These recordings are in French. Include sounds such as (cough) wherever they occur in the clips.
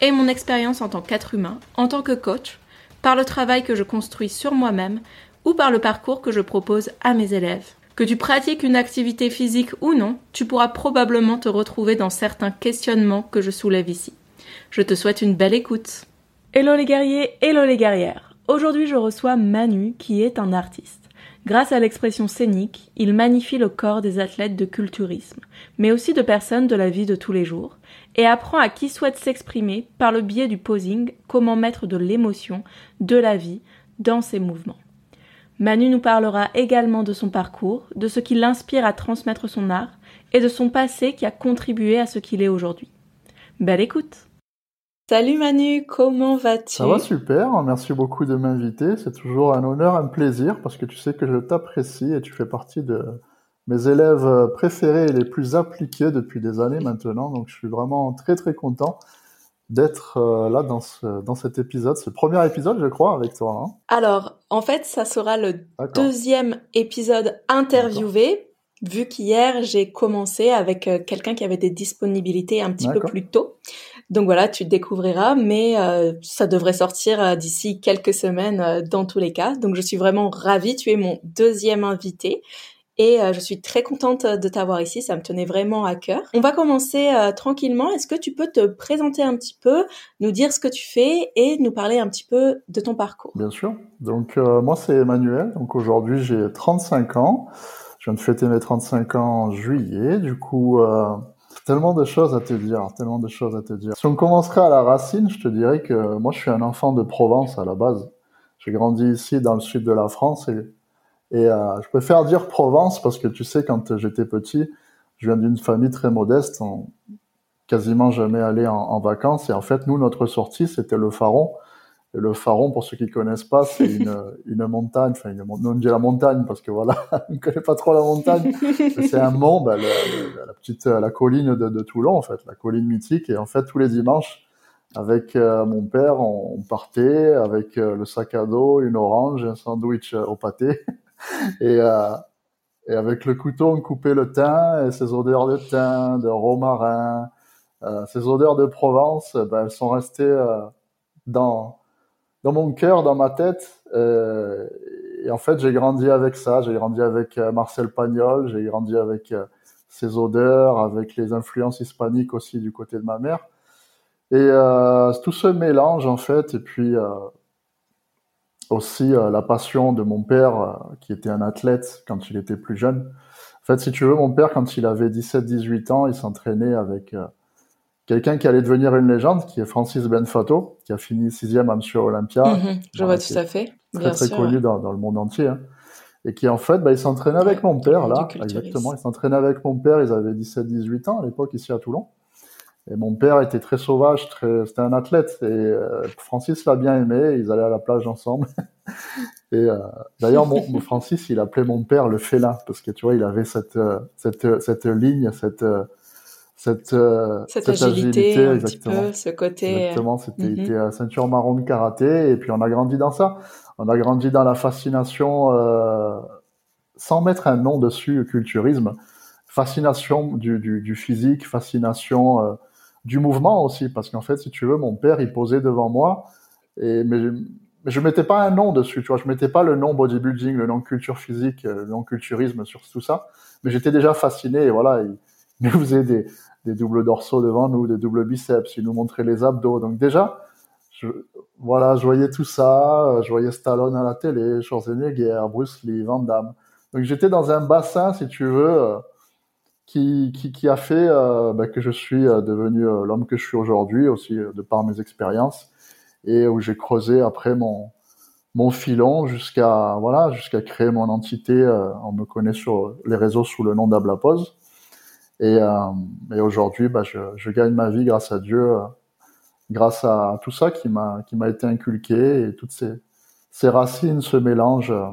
et mon expérience en tant qu'être humain, en tant que coach, par le travail que je construis sur moi-même ou par le parcours que je propose à mes élèves. Que tu pratiques une activité physique ou non, tu pourras probablement te retrouver dans certains questionnements que je soulève ici. Je te souhaite une belle écoute. Hello les guerriers, hello les guerrières. Aujourd'hui je reçois Manu qui est un artiste. Grâce à l'expression scénique, il magnifie le corps des athlètes de culturisme, mais aussi de personnes de la vie de tous les jours, et apprend à qui souhaite s'exprimer par le biais du posing comment mettre de l'émotion, de la vie, dans ses mouvements. Manu nous parlera également de son parcours, de ce qui l'inspire à transmettre son art, et de son passé qui a contribué à ce qu'il est aujourd'hui. Belle écoute Salut Manu, comment vas-tu? Ça va super, merci beaucoup de m'inviter. C'est toujours un honneur, un plaisir parce que tu sais que je t'apprécie et tu fais partie de mes élèves préférés et les plus appliqués depuis des années maintenant. Donc je suis vraiment très très content d'être euh, là dans, ce, dans cet épisode, ce premier épisode je crois avec toi. Hein. Alors en fait ça sera le deuxième épisode interviewé vu qu'hier j'ai commencé avec euh, quelqu'un qui avait des disponibilités un petit peu plus tôt. Donc voilà, tu découvriras, mais euh, ça devrait sortir euh, d'ici quelques semaines euh, dans tous les cas. Donc je suis vraiment ravie, tu es mon deuxième invité. Et je suis très contente de t'avoir ici, ça me tenait vraiment à cœur. On va commencer tranquillement. Est-ce que tu peux te présenter un petit peu, nous dire ce que tu fais et nous parler un petit peu de ton parcours? Bien sûr. Donc moi c'est Emmanuel. Donc aujourd'hui j'ai 35 ans. Je viens de fêter mes 35 ans en juillet. Du coup, Tellement de choses à te dire, tellement de choses à te dire. Si on commencerait à la racine, je te dirais que moi je suis un enfant de Provence à la base. J'ai grandi ici dans le sud de la France et, et euh, je préfère dire Provence parce que tu sais quand j'étais petit, je viens d'une famille très modeste, on quasiment jamais allé en, en, vacances et en fait nous notre sortie c'était le Pharaon et le Faron, pour ceux qui connaissent pas, c'est une, (laughs) une montagne, enfin, une, on dit la montagne parce que voilà, (laughs) on ne connaît pas trop la montagne. c'est un mont, bah, la, la, petite, la colline de, de, Toulon, en fait, la colline mythique. Et en fait, tous les dimanches, avec euh, mon père, on, partait avec euh, le sac à dos, une orange, un sandwich au pâté. (laughs) et, et avec le couteau, on coupait le thym et ces odeurs de thym, de romarin, ces odeurs de Provence, bah, elles sont restées dans dans mon cœur, dans ma tête. Euh, et en fait, j'ai grandi avec ça. J'ai grandi avec euh, Marcel Pagnol. J'ai grandi avec euh, ses odeurs, avec les influences hispaniques aussi du côté de ma mère. Et euh, tout ce mélange, en fait, et puis euh, aussi la passion de mon père, qui était un athlète quand il était plus jeune. En fait, si tu veux, mon père, quand il avait 17-18 ans, il s'entraînait avec quelqu'un qui allait devenir une légende, qui est Francis Benfato, qui a fini sixième à Monsieur Olympia. Mhm, je vois tout à fait. Très très connu dans, dans, le monde entier. Hein. Et qui en fait, bah, il s'entraînait avec mon père là, exactement. Il s'entraînait avec mon père. Ils avaient 17-18 ans à l'époque ici à Toulon. Et mon père était très sauvage, très, c'était un athlète. Et euh, Francis l'a bien aimé. Ils allaient à la plage ensemble. (laughs) et euh, d'ailleurs, mon, Francis, il appelait mon père le félin parce que tu vois, il avait cette euh, cette cette ligne, cette cette, cette, agilité, exactement. Peu, ce côté. Exactement, c'était mm -hmm. ceinture marron de karaté et puis on a grandi dans ça. On a grandi dans la fascination, euh, sans mettre un nom dessus, culturisme, fascination du, du, du physique, fascination du mouvement aussi, parce qu'en fait, si tu veux, mon père, il posait devant moi et mais, mais je mettais pas un nom dessus, tu vois, je mettais pas le nom bodybuilding, le nom culture physique, le nom culturisme sur tout ça, mais j'étais déjà fasciné et voilà. (laughs) Il, nous faisait des, des doubles dorsaux devant nous, des doubles biceps, il nous montrait les abdos. Donc déjà, je, voilà, je voyais tout ça, je voyais Stallone à la télé, Schwarzenegger, Bruce Lee, Van Damme. Donc j'étais dans un bassin, si tu veux, euh, qui, qui, qui, a fait euh, bah, que je suis euh, devenu l'homme que je suis aujourd'hui, aussi de par mes expériences, et où j'ai creusé après mon, mon filon jusqu'à voilà jusqu'à créer mon entité. on me connaît sur les réseaux sous le nom d'Ablapose. Et, euh, et aujourd'hui, bah, je, je, gagne ma vie grâce à Dieu euh, grâce à tout ça qui m'a qui m'a été inculqué et toutes ces ces racines, ce mélange euh,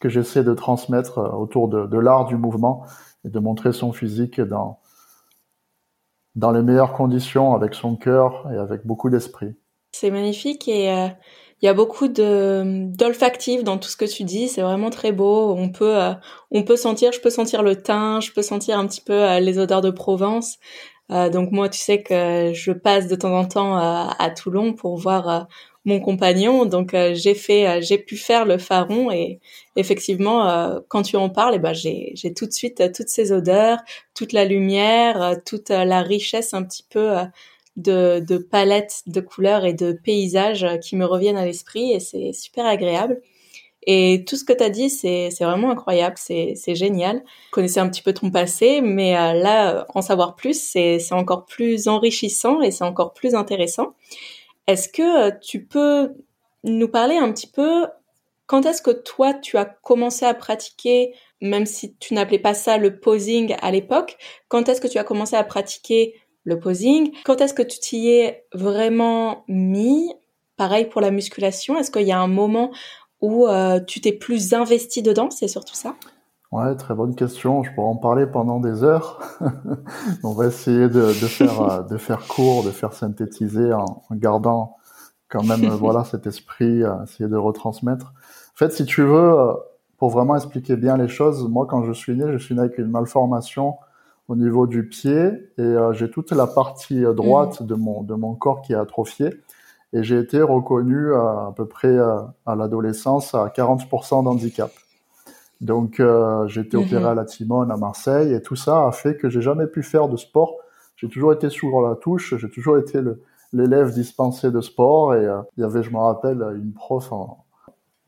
que j'essaie de transmettre euh, autour de, de l'art du mouvement et de montrer son physique dans dans les meilleures conditions, avec son cœur et avec beaucoup d'esprit. C'est magnifique et euh, il y a beaucoup de d'olfactif dans tout ce que tu dis. C'est vraiment très beau. On peut on peut sentir, je peux sentir le thym, je peux sentir un petit peu les odeurs de Provence. Euh, donc moi, tu sais que je passe de temps en temps à Toulon pour voir euh, mon compagnon. Donc euh, j'ai fait, j'ai pu faire le pharaon et effectivement, quand tu en parles, eh ben j'ai tout de suite toutes ces odeurs, toute la lumière, toute la richesse un petit peu de, de palettes de couleurs et de paysages qui me reviennent à l'esprit et c'est super agréable. Et tout ce que tu as dit, c'est vraiment incroyable, c'est génial. Je connaissais un petit peu ton passé, mais euh, là, en savoir plus, c'est encore plus enrichissant et c'est encore plus intéressant. Est-ce que euh, tu peux nous parler un petit peu quand est-ce que toi, tu as commencé à pratiquer, même si tu n'appelais pas ça le posing à l'époque, quand est-ce que tu as commencé à pratiquer le posing? Quand est-ce que tu t'y es vraiment mis? Pareil pour la musculation, est-ce qu'il y a un moment ou euh, tu t'es plus investi dedans? C'est surtout ça Ouais, très bonne question. Je pourrais en parler pendant des heures. (laughs) On va essayer de, de faire euh, de faire court, de faire synthétiser en, en gardant quand même euh, voilà cet esprit, essayer de retransmettre. En fait, si tu veux, pour vraiment expliquer bien les choses, moi quand je suis né, je suis né avec une malformation au niveau du pied et j'ai toute la partie droite mmh. de mon de mon corps qui est atrophiée et j'ai été reconnu à, à peu près euh, à, l'adolescence à 40% d'handicap. Donc euh, j'ai été opéré mhm. à la Timone à Marseille et tout ça a fait que j'ai jamais pu faire de sport. J'ai toujours été sur la touche, j'ai toujours été l'élève dispensé de sport et euh, il y avait, je me rappelle, une prof en,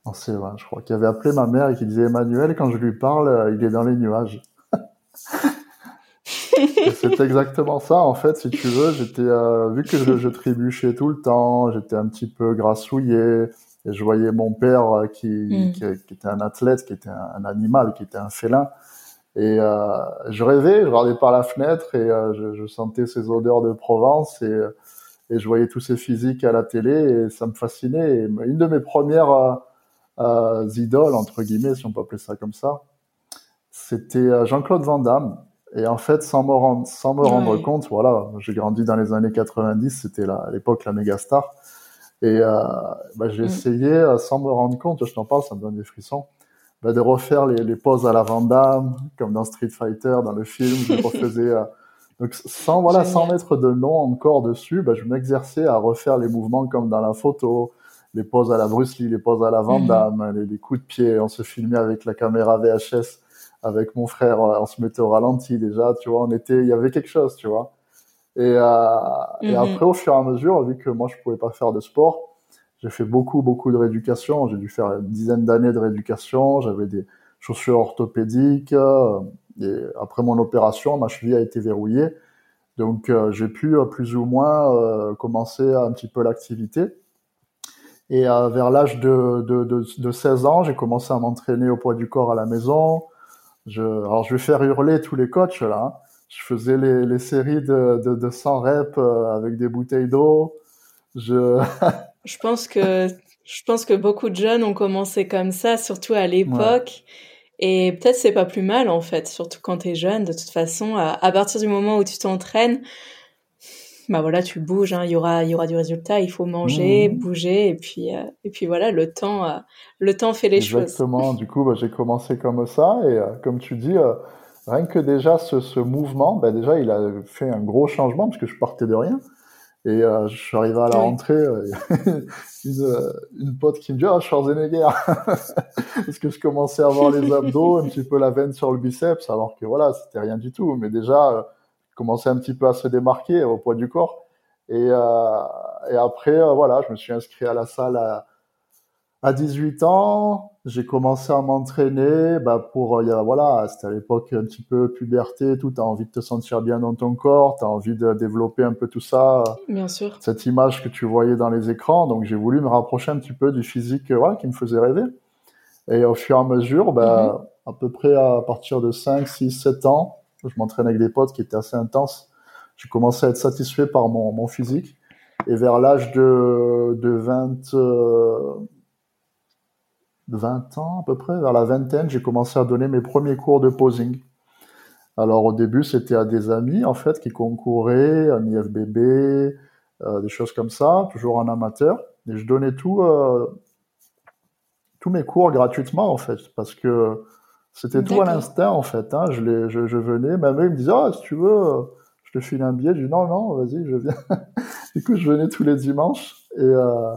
en C20, je crois, qui avait appelé ma mère et qui disait Emmanuel, quand je lui parle, euh, il est dans les nuages. (laughs) c'est exactement ça en fait, si tu veux. J'étais euh, vu que je, je, trébuchais tout le temps, j'étais un petit peu grassouillé et je voyais mon père euh, qui, mm. qui, qui, était un athlète, qui était un, animal, qui était un félin. Et euh, je rêvais, je regardais par la fenêtre et euh, je, je, sentais ces odeurs de Provence et, et je voyais tous ces physiques à la télé et ça me fascinait. Et une de mes premières euh, idoles, entre guillemets, si on peut appeler ça comme ça, c'était Jean-Claude Van Damme. Et en fait, sans me rendre, sans me rendre compte, voilà, j'ai grandi dans les années 90, c'était à l'époque la méga star. Et euh, bah, j'ai mm. essayé, euh, sans me rendre compte, je t'en parle, ça me donne des frissons, bah, de refaire les, les poses à la Van Damme, comme dans Street Fighter, dans le film, je (laughs) refaisais. Euh, donc sans voilà, sans mettre de nom encore dessus, bah, je m'exerçais à refaire les mouvements comme dans la photo, les poses à la Bruce Lee, les poses à la Van mm. Damme, les, les coups de pied. On se filmait avec la caméra VHS avec mon frère, on se mettait au ralenti déjà, tu vois, on était, il y avait quelque chose, tu vois. Et, euh, et mhm. après, au fur et à mesure, vu que moi je pouvais pas faire de sport, j'ai fait beaucoup, beaucoup de rééducation. J'ai dû faire une dizaine d'années de rééducation. J'avais des chaussures orthopédiques. Euh, et après mon opération, ma cheville a été verrouillée. Donc, euh, j'ai pu euh, plus ou moins commencer un petit peu l'activité. Et vers l'âge de, de, de, de, 16 ans, j'ai commencé à m'entraîner au poids du corps à la maison. Je, alors je vais faire hurler tous les coachs là. Hein. Je faisais les, les séries de, de, de 100 reps euh, avec des bouteilles d'eau. Je... (laughs) je pense que je pense que beaucoup de jeunes ont commencé comme ça, surtout à l'époque. Et peut-être c'est pas plus mal en fait, surtout quand tu es jeune. De toute façon, à, à partir du moment où tu t'entraînes, bah voilà, tu bouges, hein, il y aura, il y aura du résultat. Il faut manger, mmh. bouger, et puis, euh, et puis voilà, le temps, euh, le temps fait les choses. Exactement. du coup, bah, j'ai commencé comme ça, et euh, comme tu dis, rien que déjà ce, ce mouvement, bah, déjà, il a fait un gros changement parce que je partais de rien. Et je suis arrivé à la rentrée, (laughs) une, une pote qui me dit ah Schwarzenegger (laughs) parce que je commençais à avoir les abdos, un petit peu la veine sur le biceps, alors que voilà, c'était rien du tout. Mais déjà commençait un petit peu à se démarquer au poids du corps. Et, euh, et après, euh, voilà, je me suis inscrit à la salle à, à 18 ans. J'ai commencé à m'entraîner bah, pour, euh, voilà, c'était à l'époque un petit peu puberté, tout. T'as envie de te sentir bien dans ton corps, t'as envie de développer un peu tout ça. Bien sûr. Cette image que tu voyais dans les écrans. Donc j'ai voulu me rapprocher un petit peu du physique, voilà, qui me faisait rêver. Et au fur et à mesure, bah, mm-hmm. à peu près à partir de 5, 6, 7 ans, je m'entraînais avec des potes qui étaient assez intenses. J'ai commencé à être satisfait par mon, mon physique. Et vers l'âge de, de 20, 20 ans à peu près, vers la vingtaine, j'ai commencé à donner mes premiers cours de posing. Alors au début, c'était à des amis en fait qui concouraient, en IFBB, euh, des choses comme ça, toujours en amateur. Et je donnais tout, euh, tous mes cours gratuitement en fait, parce que c'était tout à l'instinct en fait. Hein. Je, les, je, je, venais, même eux ils me disaient ah si tu veux, je te file un billet. Je dis non non, vas-y, je viens. (laughs) du coup, je venais tous les dimanches et euh,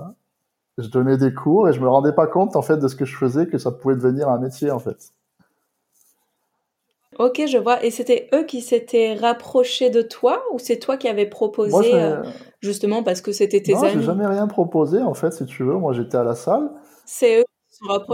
je donnais des cours et je me rendais pas compte en fait de ce que je faisais que ça pouvait devenir un métier en fait. Ok, je vois. Et c'était eux qui s'étaient rapprochés de toi ou c'est toi qui avais proposé euh, justement parce que c'était tes non, amis? Non, j'ai jamais rien proposé en fait, si tu veux. Moi, j'étais à la salle. C'est eux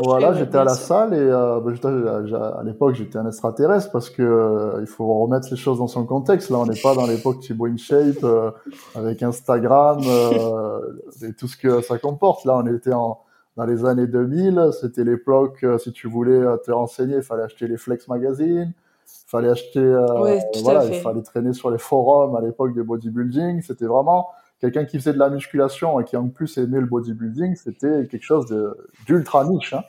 Voilà, j'étais à la salle et euh, bah, à l'époque, j'étais un extraterrestre parce que euh, il faut remettre les choses dans son contexte. Là, on n'est pas dans l'époque Thibaut InShape euh, avec Instagram et tout ce que ça comporte. Là, on était en dans les années 2000, c'était l'époque, si tu voulais te renseigner, il fallait acheter les Flex Magazine, il fallait acheter, euh, voilà, il fallait traîner sur les forums à l'époque de bodybuilding. C'était vraiment quelqu'un qui faisait de la musculation et qui en plus aimait le bodybuilding, c'était quelque chose d'ultra niche. Hein.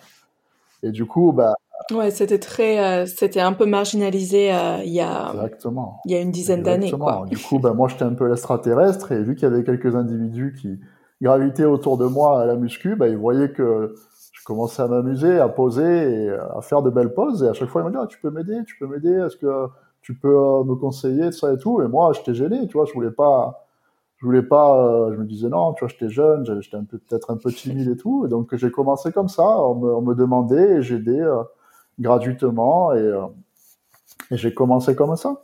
Et du coup, bah. Ouais, c'était très, euh, c'était un peu marginalisé euh, il y a. Exactement. Il y a une dizaine d'années. Du coup, bah moi, j'étais un peu l'extraterrestre et vu qu'il y avait quelques individus qui gravitaient autour de moi à la muscu, bah ils voyaient que je commençais à m'amuser, à poser et à faire de belles poses. Et à chaque fois, il me dit, ah, tu peux m'aider, tu peux m'aider, est-ce que tu peux euh, me conseiller, ça et tout. Et moi, j'étais gêné, tu vois, je voulais pas, je voulais pas, euh, je me disais non, tu vois, j'étais jeune, j'étais un peu, peut-être un peu timide et tout. Et donc, j'ai commencé comme ça, on me, on me demandait et j'aidais euh, gratuitement et, et j'ai commencé comme ça.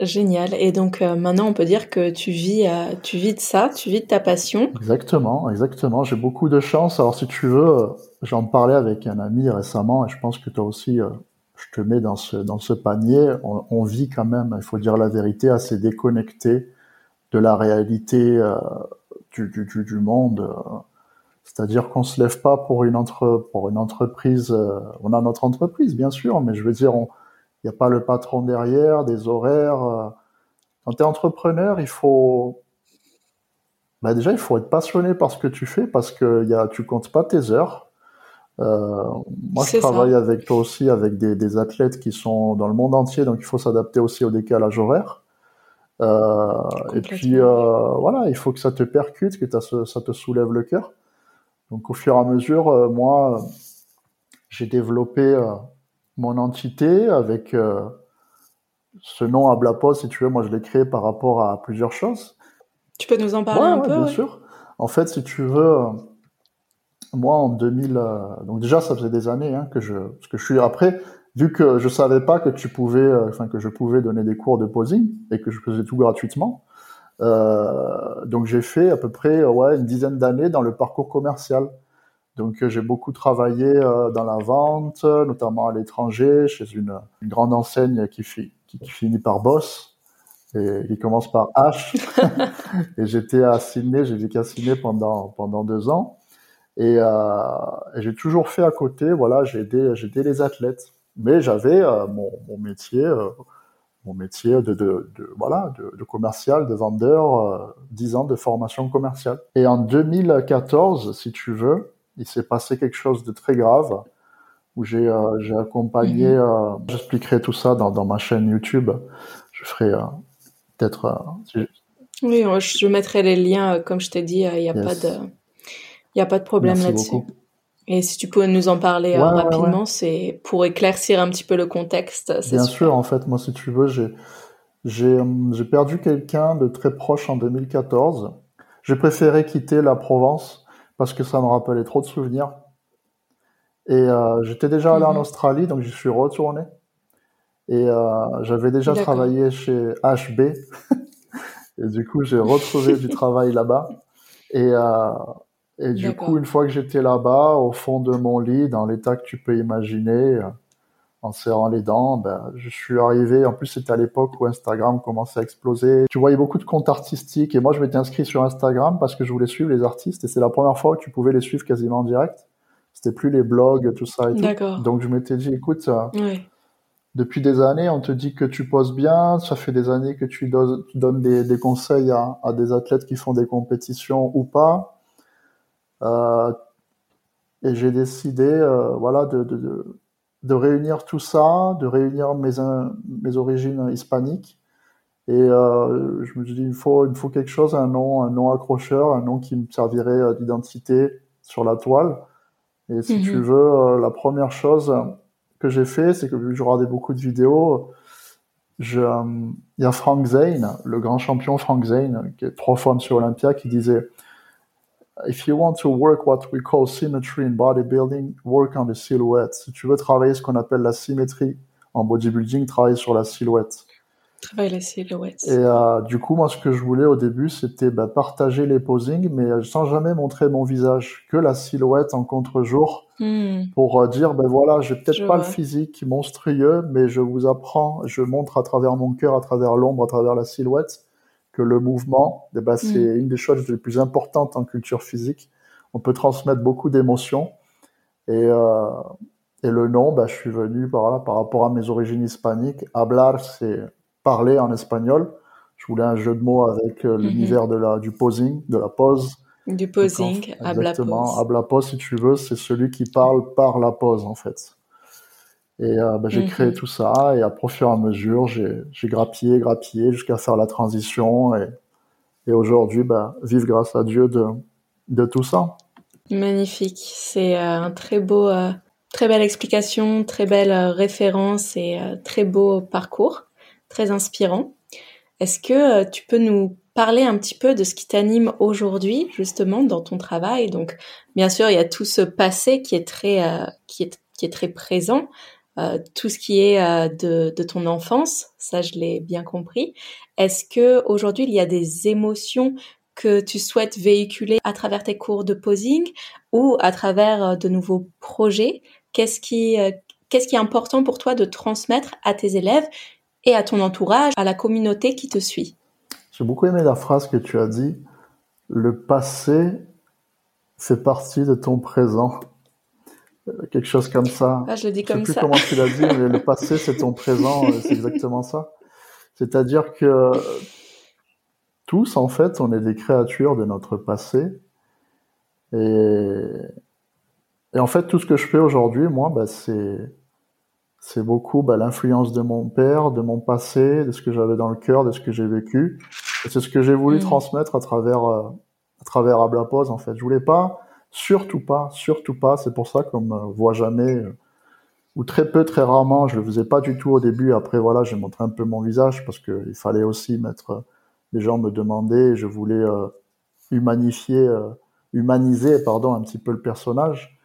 Génial. Et donc euh, maintenant, on peut dire que tu vis, euh, tu vis de ça, tu vis de ta passion. Exactement, exactement. J'ai beaucoup de chance. Alors si tu veux, euh, j'en parlais avec un ami récemment et je pense que toi aussi, je te mets dans ce dans ce panier. On, on, vit quand même, il faut dire la vérité, assez déconnecté de la réalité du, du, du, du, monde. C'est-à-dire qu'on se lève pas pour une entre pour une entreprise. on a notre entreprise, bien sûr, mais je veux dire, on il n'y a pas le patron derrière, des horaires. Euh. Quand tu es entrepreneur, il faut bah déjà il faut être passionné par ce que tu fais parce que y a, tu comptes pas tes heures. Euh, moi, je travaille avec toi aussi avec des, des, athlètes qui sont dans le monde entier, donc il faut s'adapter aussi au décalage horaire. Euh, et puis euh, voilà, il faut que ça te percute, que ça te soulève le cœur. Donc au fur et à mesure, euh, moi, j'ai développé mon entité avec ce nom à Blapos, si tu veux. Moi, je l'ai créé par rapport à plusieurs choses. Tu peux nous en parler un peu Bien sûr. En fait, si tu veux, moi en 2000, euh, donc déjà ça faisait des années hein, que je, parce que je suis après, vu que je savais pas que tu pouvais, enfin que je pouvais donner des cours de posing et que je faisais tout gratuitement. donc j'ai fait à peu près ouais une dizaine d'années dans le parcours commercial. Donc euh, j'ai beaucoup travaillé euh, dans la vente, notamment à l'étranger, chez une, grande enseigne qui, qui, finit par Boss et qui commence par H. (laughs) et j'étais à Sydney, j'ai vécu à Sydney pendant pendant deux ans. Et, euh, j'ai toujours fait à côté, voilà, j'ai aidé, aidé les athlètes. Mais j'avais mon, mon, métier, mon métier de, de, de voilà, de, de, commercial, de vendeur, dix ans de formation commerciale. Et en 2014, si tu veux, il s'est passé quelque chose de très grave où j'ai euh, accompagné. Mhm. Euh, j'expliquerai tout ça dans, dans, ma chaîne YouTube. Je ferai euh, peut-être. Oui, je mettrai les liens, comme je t'ai dit, il n'y a, pas de, il a pas de problème là-dessus. Et si tu pouvais nous en parler rapidement, c'est pour éclaircir un petit peu le contexte. Bien sûr, en fait, moi, si tu veux, j'ai j'ai perdu quelqu'un de très proche en 2014. J'ai préféré quitter la Provence parce que ça me rappelait trop de souvenirs. Et euh, j'étais déjà allé en mhm. Australie, donc j'y suis retourné. Et euh, j'avais déjà travaillé chez HB. (laughs) et du coup, j'ai retrouvé du travail là-bas. Et, euh, et du coup, une fois que j'étais là-bas, au fond de mon lit, dans l'état que tu peux imaginer, en serrant les dents, ben, je suis arrivé. En plus, c'était à l'époque où Instagram commençait à exploser. Tu voyais beaucoup de comptes artistiques et moi, je m'étais inscrit sur Instagram parce que je voulais suivre les artistes et c'est la première fois que tu pouvais les suivre quasiment en direct. C'était plus les blogs, tout ça et tout. Donc, je m'étais dit, écoute, euh, depuis des années, on te dit que tu poses bien, ça fait des années que tu, donnes des, conseils à, des athlètes qui font des compétitions ou pas. Euh, et j'ai décidé, euh, voilà, de, de, réunir tout ça, de réunir mes, mes origines hispaniques. Et euh, je me suis dit, il faut, il faut quelque chose, un nom, un nom accrocheur, un nom qui me servirait d'identité sur la toile. Et si tu mhm. veux, la première chose que j'ai fait, c'est que vu que je regardais beaucoup de vidéos, je, il y a Frank Zane, le grand champion Frank Zane, qui est trois fois monsieur Olympia, qui disait If you want to work what we call symmetry in bodybuilding, work on the silhouette. Si tu veux travailler ce qu'on appelle la symétrie en bodybuilding, travaille sur la silhouette. Travaille la silhouette. Et euh, du coup, moi, ce que je voulais au début, c'était bah, partager les posings, mais sans jamais montrer mon visage, que la silhouette en contre-jour, hmm. pour euh, dire, ben voilà, j'ai peut-être pas le physique monstrueux, mais je vous apprends, je montre à travers mon cœur, à travers l'ombre, à travers la silhouette, que le mouvement, eh ben, c'est hmm. une des choses les plus importantes en culture physique. On peut transmettre beaucoup d'émotions. Et, euh, et le nom, ben, je suis venu par là, par rapport à mes origines hispaniques. Hablar, c'est parler en espagnol. Je voulais un jeu de mots avec euh, mhm. l'univers de la, du posing, de la pose. Du posing, habla pose. Habla pose, si tu veux, c'est celui qui parle par la pose, en fait. Et euh, bah, j'ai créé mhm. tout ça, et à fur et à mesure, j'ai grappillé, grappillé, jusqu'à faire la transition, et, et aujourd'hui, bah, vive grâce à Dieu de, de tout ça. Magnifique, c'est euh, un très beau, très belle explication, très belle référence et très beau parcours très inspirant. Est-ce que euh, tu peux nous parler un petit peu de ce qui t'anime aujourd'hui, justement, dans ton travail? Donc, bien sûr, il y a tout ce passé qui est très, euh, qui est, qui est très présent, euh, tout ce qui est de, de, ton enfance, ça je l'ai bien compris. Est-ce que aujourd'hui il y a des émotions que tu souhaites véhiculer à travers tes cours de posing ou à travers de nouveaux projets? Qu'est-ce qu'est-ce qui est important pour toi de transmettre à tes élèves et à ton entourage, à la communauté qui te suit? J'ai beaucoup aimé la phrase que tu as dit. Le passé fait partie de ton présent. Quelque chose comme ça. Ah, je le dis comme sais plus comment tu l'as dit, mais le (laughs) passé c'est ton présent, c'est exactement ça. C'est-à-dire que tous, en fait, on est des créatures de notre passé. Et, et en fait, tout ce que je fais aujourd'hui, moi, bah, c'est c'est beaucoup bah, l'influence de mon père, de mon passé, de ce que j'avais dans le cœur, de ce que j'ai vécu. Et c'est ce que j'ai voulu mm. transmettre à travers euh, à travers Ablapose en fait. Je voulais pas, surtout pas, surtout pas. C'est pour ça qu'on me voit jamais euh, ou très peu, très rarement. Je le faisais pas du tout au début. Après voilà, j'ai montré un peu mon visage parce que il fallait aussi mettre. Les gens me demandaient, et je voulais euh, humanifier, euh, humaniser pardon un petit peu le personnage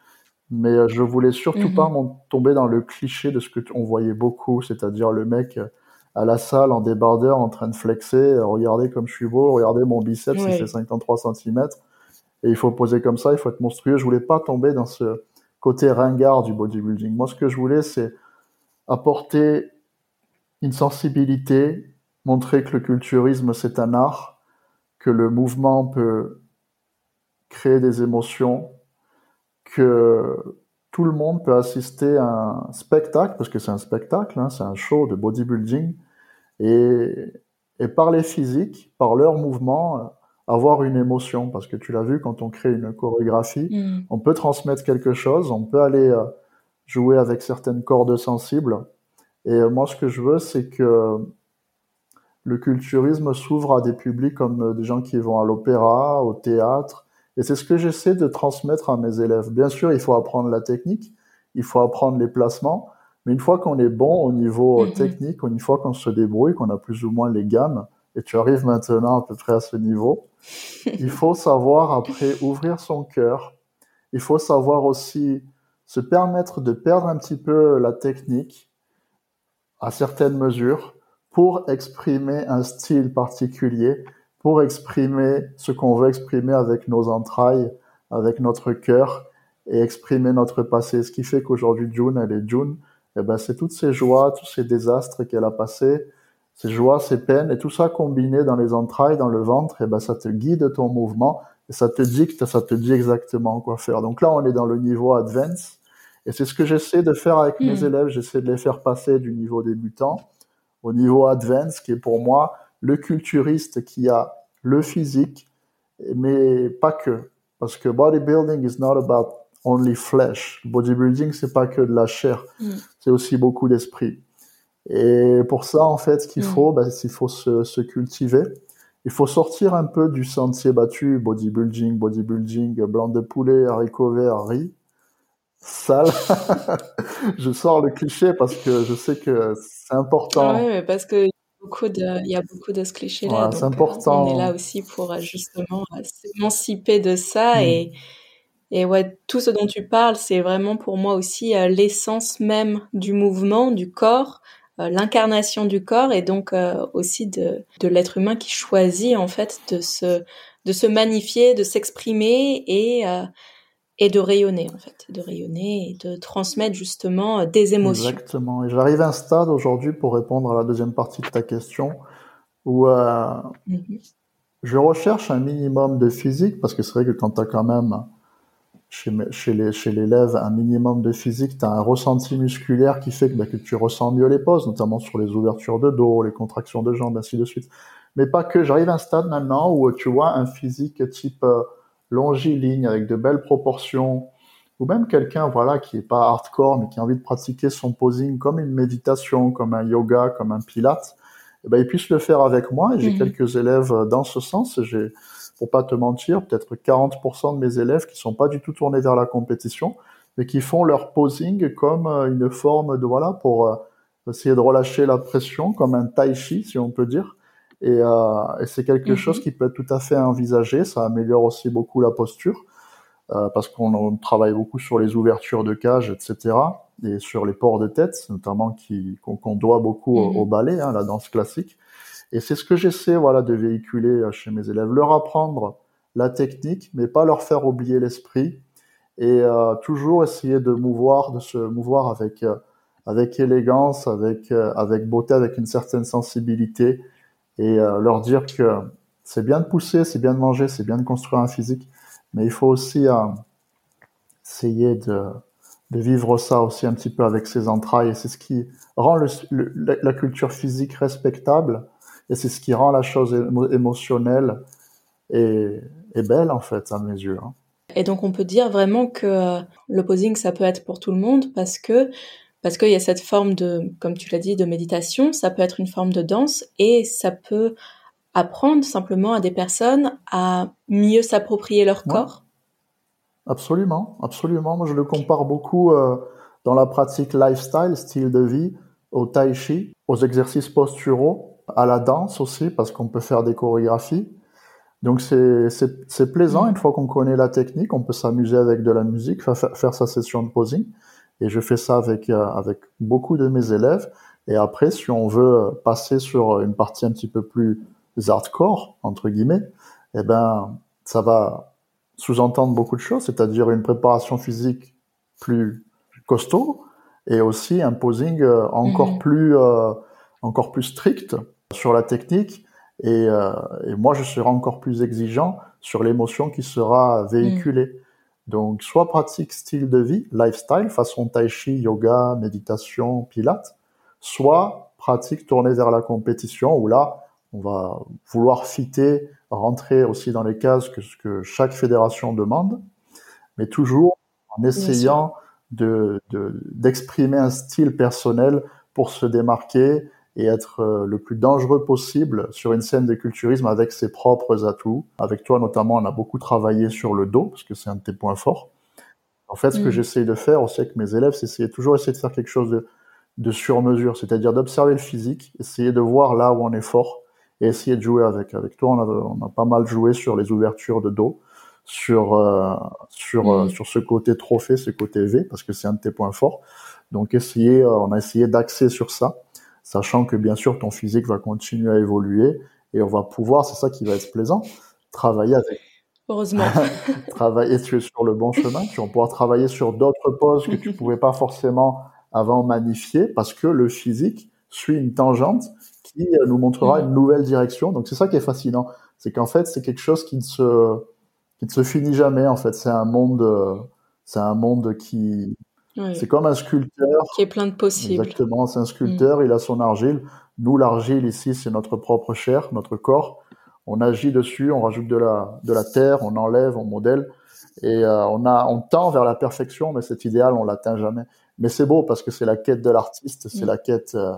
mais euh, je voulais surtout pas mhm. tomber dans le cliché de ce que on voyait beaucoup, c'est-à-dire le mec euh, à la salle en débardeur en train de flexer, euh, regardez comme je suis beau, regardez mon biceps, il fait 53 cm et il faut poser comme ça, il faut être monstrueux. Je voulais pas tomber dans ce côté ringard du bodybuilding. Moi, ce que je voulais, c'est apporter une sensibilité, montrer que le culturisme c'est un art, que le mouvement peut créer des émotions, que tout le monde peut assister à un spectacle, parce que c'est un spectacle, hein, c'est un show de bodybuilding, et, et par les physiques, par leurs mouvements, avoir une émotion, parce que tu l'as vu, quand on crée une chorégraphie, mm. on peut transmettre quelque chose, on peut aller euh, jouer avec certaines cordes sensibles, et euh, moi ce que je veux, c'est que le culturisme s'ouvre à des publics comme des gens qui vont à l'opéra, au théâtre, et c'est ce que j'essaie de transmettre à mes élèves. Bien sûr, il faut apprendre la technique, il faut apprendre les placements, mais une fois qu'on est bon au niveau mhm. technique, une fois qu'on se débrouille, qu'on a plus ou moins les gammes, et tu arrives maintenant à peu près à ce niveau, il faut savoir après ouvrir son cœur. Il faut savoir aussi se permettre de perdre un petit peu la technique à certaines mesures pour exprimer un style particulier pour exprimer ce qu'on veut exprimer avec nos entrailles, avec notre cœur et exprimer notre passé. Ce qui fait qu'aujourd'hui June, elle est June, et eh ben c'est toutes ces joies, tous ces désastres qu'elle a passés, ces joies, ces peines et tout ça combiné dans les entrailles, dans le ventre, et eh ben ça te guide ton mouvement et ça te dicte, ça te dit exactement quoi faire. Donc là, on est dans le niveau advance Et c'est ce que j'essaie de faire avec mes Hmm. élèves. J'essaie de les faire passer du niveau débutant au niveau advanced, qui est pour moi le culturiste qui a le physique, mais pas que. Parce que bodybuilding is not about only flesh. Bodybuilding, c'est pas que de la chair. Mm. C'est aussi beaucoup d'esprit. Et pour ça, en fait, ce qu'il faut, ben, il faut se, se cultiver. Il faut sortir un peu du sentier battu, bodybuilding, bodybuilding, blanc de poulet, haricots verts, riz, sale. (laughs) je sors le cliché parce que je sais que c'est important. Ouais, mais parce que il y a beaucoup de ce cliché-là. Donc, c'est euh, important. on est là aussi pour euh, justement euh, s'émanciper de ça Mm. et et ouais, tout ce dont tu parles, c'est vraiment pour moi aussi l'essence même du mouvement, du corps, l'incarnation du corps et donc euh, aussi de, de l'être humain qui choisit en fait de se, de se magnifier, de s'exprimer et, euh, et de rayonner en fait, de rayonner et de transmettre justement euh, des émotions. Exactement. Et j'arrive à un stade aujourd'hui pour répondre à la deuxième partie de ta question où euh, Mhm. je recherche un minimum de physique parce que c'est vrai que quand tu as quand même chez, chez l'élève un minimum de physique, tu as un ressenti musculaire qui fait que, bah, que tu ressens mieux les poses, notamment sur les ouvertures de dos, les contractions de jambes, ainsi de suite. Mais pas que. J'arrive à un stade maintenant où tu vois un physique type euh, longiligne avec de belles proportions, ou même quelqu'un voilà qui est pas hardcore mais qui a envie de pratiquer son posing comme une méditation, comme un yoga, comme un pilate, eh ben, il puisse le faire avec moi. Et j'ai Mhm. quelques élèves euh, dans ce sens. J'ai, pour pas te mentir, peut-être 40% de mes élèves qui sont pas du tout tournés vers la compétition, mais qui font leur posing comme euh, une forme de voilà pour euh, essayer de relâcher la pression, comme un tai chi si on peut dire. Et, euh, et c'est quelque Mhm. chose qui peut être tout à fait envisagé. Ça améliore aussi beaucoup la posture euh, parce qu'on on travaille beaucoup sur les ouvertures de cage, etc. Et sur les ports de tête, notamment qui qu'on qu'on doit beaucoup au, Mhm. au ballet, hein, la danse classique. Et c'est ce que j'essaie de véhiculer euh, chez mes élèves, leur apprendre la technique, mais pas leur faire oublier l'esprit, et euh, toujours essayer de mouvoir, de se mouvoir avec euh, élégance, avec beauté, avec une certaine sensibilité, et leur dire que c'est bien de pousser, c'est bien de manger, c'est bien de construire un physique, mais il faut aussi essayer de vivre ça aussi un petit peu avec ses entrailles. Et c'est ce qui rend la culture physique respectable. Et c'est ce qui rend la chose émo- émotionnelle et, et belle, en fait, à mes yeux. hein. Et donc on peut dire vraiment que euh, le posing ça peut être pour tout le monde parce que parce qu'il y a cette forme de comme tu l'as dit de méditation, ça peut être une forme de danse et ça peut apprendre simplement à des personnes à mieux s'approprier leur Ouais. corps. Absolument, absolument. Moi, je le compare beaucoup euh, dans la pratique lifestyle, style de vie, au tai chi, aux exercices posturaux, à la danse aussi, parce qu'on peut faire des chorégraphies. Donc, c'est plaisant. Une fois qu'on connaît la technique, on peut s'amuser avec de la musique, fa- fa- faire sa session de posing. Et je fais ça avec, euh, avec beaucoup de mes élèves. Et après, si on veut passer sur une partie un petit peu plus hardcore, entre guillemets, eh ben, ça va sous-entendre beaucoup de choses, c'est-à-dire une préparation physique plus costaud et aussi un posing euh, encore Mhm. plus euh, encore plus strict sur la technique et, euh, et moi je serai encore plus exigeant sur l'émotion qui sera véhiculée. Donc soit pratique style de vie, lifestyle, façon tai chi, yoga, méditation, pilates, soit pratique tournée vers la compétition où là on va vouloir fitter, rentrer aussi dans les cases que ce que chaque fédération demande, mais toujours en essayant de de- d'exprimer un style personnel pour se démarquer et être euh, le plus dangereux possible sur une scène de culturisme avec ses propres atouts. Avec toi notamment, on a beaucoup travaillé sur le dos parce que c'est un de tes points forts. En fait, ce que Mm. j'essaye de faire aussi avec mes élèves, c'est toujours essayer de faire quelque chose de, de sur mesure, c'est-à-dire d'observer le physique, essayer de voir là où on est fort et essayer de jouer avec. Avec toi, on a, on a pas mal joué sur les ouvertures de dos, sur euh, sur euh, Mm. sur ce côté trophée, ce côté V, parce que c'est un de tes points forts. Donc essayer, euh, on a essayé d'axer sur ça, sachant que bien sûr ton physique va continuer à évoluer et on va pouvoir, c'est ça qui va être plaisant, travailler avec Heureusement. (laughs) travailler, tu es sur le bon chemin, tu vas pouvoir travailler sur d'autres poses que tu (laughs) pouvais pas forcément avant magnifier parce que le physique suit une tangente qui euh, nous montrera une nouvelle direction. Donc c'est ça qui est fascinant, c'est qu'en fait c'est quelque chose qui ne se qui ne se finit jamais en fait. C'est un monde, euh, c'est un monde qui C'est comme un sculpteur. Qui est plein de possibles. Exactement, c'est un sculpteur, il a son argile. Nous, l'argile ici, c'est notre propre chair, notre corps. On agit dessus, on rajoute de la, de la terre, on enlève, on modèle. Et euh, on, a, on tend vers la perfection, mais cet idéal, on l'atteint jamais. Mais c'est beau parce que c'est la quête de l'artiste, c'est mm. la quête, euh,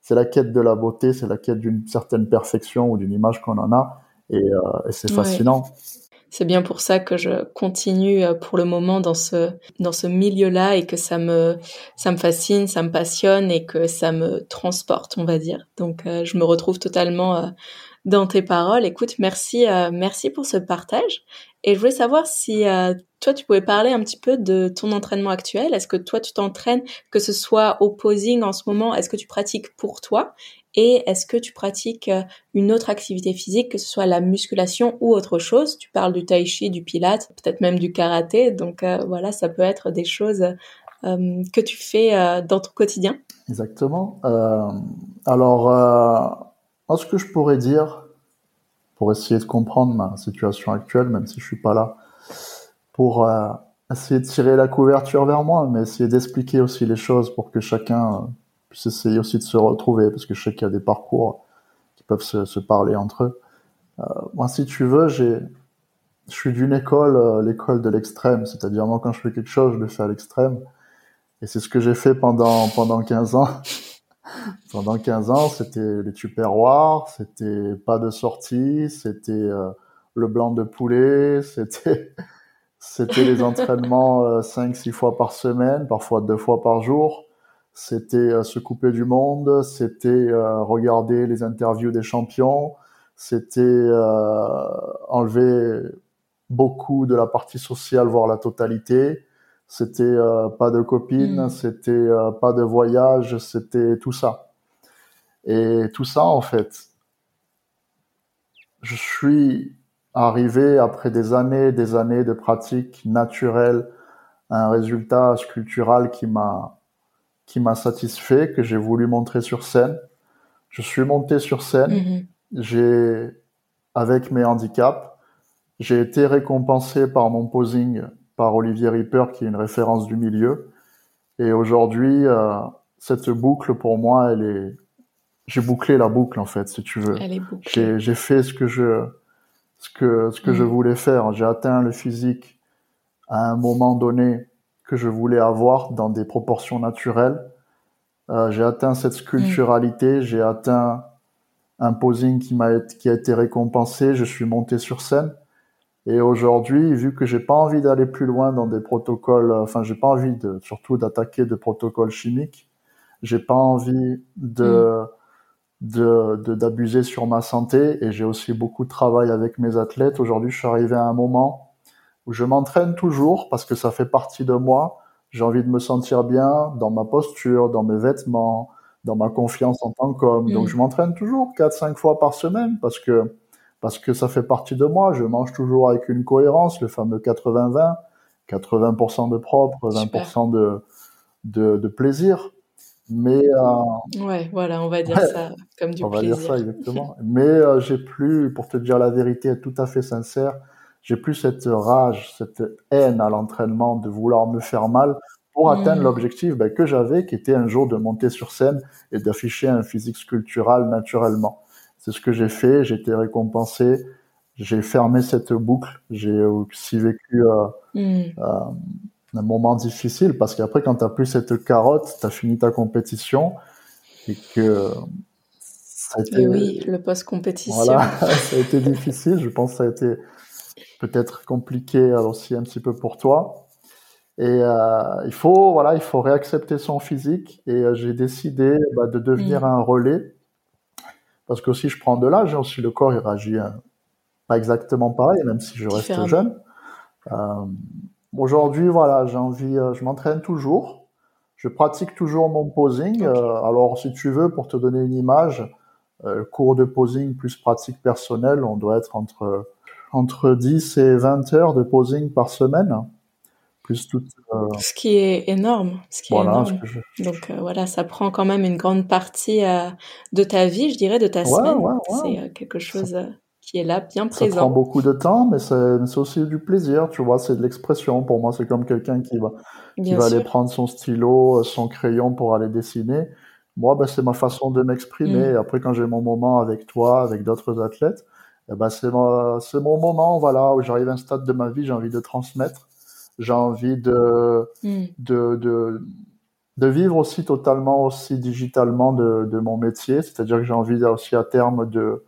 c'est la quête de la beauté, c'est la quête d'une certaine perfection ou d'une image qu'on en a. Et, euh, et c'est fascinant. C'est bien pour ça que je continue euh, pour le moment dans ce dans ce milieu-là et que ça me ça me fascine, ça me passionne et que ça me transporte, on va dire. Donc euh, je me retrouve totalement euh, dans tes paroles. Écoute, merci merci pour ce partage. Et je voulais savoir si toi tu pouvais parler un petit peu de ton entraînement actuel. Est-ce que toi tu t'entraînes que ce soit au posing en ce moment? Est-ce que tu pratiques pour toi? Et est-ce que tu pratiques euh, une autre activité physique, que ce soit la musculation ou autre chose? Tu parles du tai chi, du pilate, peut-être même du karaté. Donc euh, voilà, ça peut être des choses euh, que tu fais dans ton quotidien. Exactement. alors, ce que je pourrais dire pour essayer de comprendre ma situation actuelle, même si je suis pas là, pour essayer de tirer la couverture vers moi, mais essayer d'expliquer aussi les choses pour que chacun essayer aussi de se retrouver, parce que je sais qu'il y a des parcours qui peuvent se, parler entre eux. Euh, moi, si tu veux, j'ai, je suis d'une école, euh, l'école de l'extrême, c'est-à-dire moi, quand je fais quelque chose, je le fais à l'extrême. Et c'est ce que j'ai fait pendant, pendant 15 ans. (laughs) pendant 15 ans, c'était les tupperwares, c'était pas de sortie, c'était euh, le blanc de poulet, c'était (laughs) c'était les entraînements 5 6 fois par semaine, parfois deux fois par jour c'était euh, se couper du monde, c'était euh, regarder les interviews des champions, c'était euh, enlever beaucoup de la partie sociale, voire la totalité. C'était pas de copines, mm. c'était pas de voyage, c'était tout ça. Et tout ça, en fait, je suis arrivé après des années, des années de pratique naturelle, un résultat sculptural qui m'a qui m'a satisfait, que j'ai voulu montrer sur scène. Je suis monté sur scène, mhm. j'ai, avec mes handicaps, j'ai été récompensé par mon posing par Olivier Ripper, qui est une référence du milieu. Et aujourd'hui, euh, cette boucle, pour moi, elle est, j'ai bouclé la boucle, en fait, si tu veux. J'ai, j'ai fait ce que je, ce que, ce que je mhm. voulais faire. J'ai atteint le physique à un moment donné que je voulais avoir dans des proportions naturelles. Euh, j'ai atteint cette sculpturalité, j'ai atteint un posing qui m'a qui a été récompensé, je suis monté sur scène. Et aujourd'hui, vu que j'ai pas envie d'aller plus loin dans des protocoles, enfin j'ai pas envie de surtout d'attaquer des protocoles chimiques, j'ai pas envie de de d'abuser sur ma santé et j'ai aussi beaucoup de travail avec mes athlètes. Aujourd'hui, je suis arrivé à un moment où je m'entraîne toujours parce que ça fait partie de moi. J'ai envie de me sentir bien dans ma posture, dans mes vêtements, dans ma confiance en tant qu'homme. Donc mm. je m'entraîne toujours 4-5 fois par semaine parce que parce que ça fait partie de moi. Je mange toujours avec une cohérence, le fameux 80-20, 80%, de propre, 20% de, de, de plaisir. Mais euh, ouais, voilà, on va dire ça comme du plaisir. On va dire ça exactement. (laughs) Mais euh, j'ai plus, pour te dire la vérité, tout à fait sincère, j'ai plus cette rage, cette haine à l'entraînement de vouloir me faire mal pour atteindre mm. l'objectif ben, que j'avais, qui était un jour de monter sur scène et d'afficher un physique sculptural naturellement. C'est ce que j'ai fait, j'ai été récompensé, j'ai fermé cette boucle, j'ai aussi vécu euh, mm. euh, un moment difficile parce qu'après, quand tu n'as plus cette carotte, tu as fini ta compétition et que ça a été... Oui, le post-compétition. Voilà, (laughs) ça a été difficile, je pense que ça a été peut-être compliqué aussi un petit peu pour toi. Et euh, il faut voilà, il faut réaccepter son physique. Et euh, j'ai décidé bah, de devenir mm. un relais parce que si je prends de l'âge, aussi le corps il réagit euh, pas exactement pareil, même si je reste jeune. Euh, Aujourd'hui, voilà, j'ai envie, je m'entraîne toujours. Je pratique toujours mon posing. alors, si tu veux, pour te donner une image, cours de posing plus pratique personnelle, on doit être entre entre 10 et 20 heures de posing par semaine. Plus tout, euh, Ce qui est énorme. Ce qui est énorme. Donc euh, voilà, ça prend quand même une grande partie euh, de ta vie, je dirais, de ta semaine. C'est quelque chose qui est là, bien présent. Ça prend beaucoup de temps, mais c'est aussi du plaisir, tu vois, c'est de l'expression. Pour moi, c'est comme quelqu'un qui va, qui va aller prendre son stylo, son crayon pour aller dessiner. Moi, ben, c'est ma façon de m'exprimer. Mm. Après, quand j'ai mon moment avec toi, avec d'autres athlètes, ben, c'est mon moment, voilà, où j'arrive à un stade de ma vie, j'ai envie de transmettre. J'ai envie de, mm. de, de, de, vivre aussi totalement, aussi digitalement de, de mon métier. C'est-à-dire que j'ai envie aussi à terme de,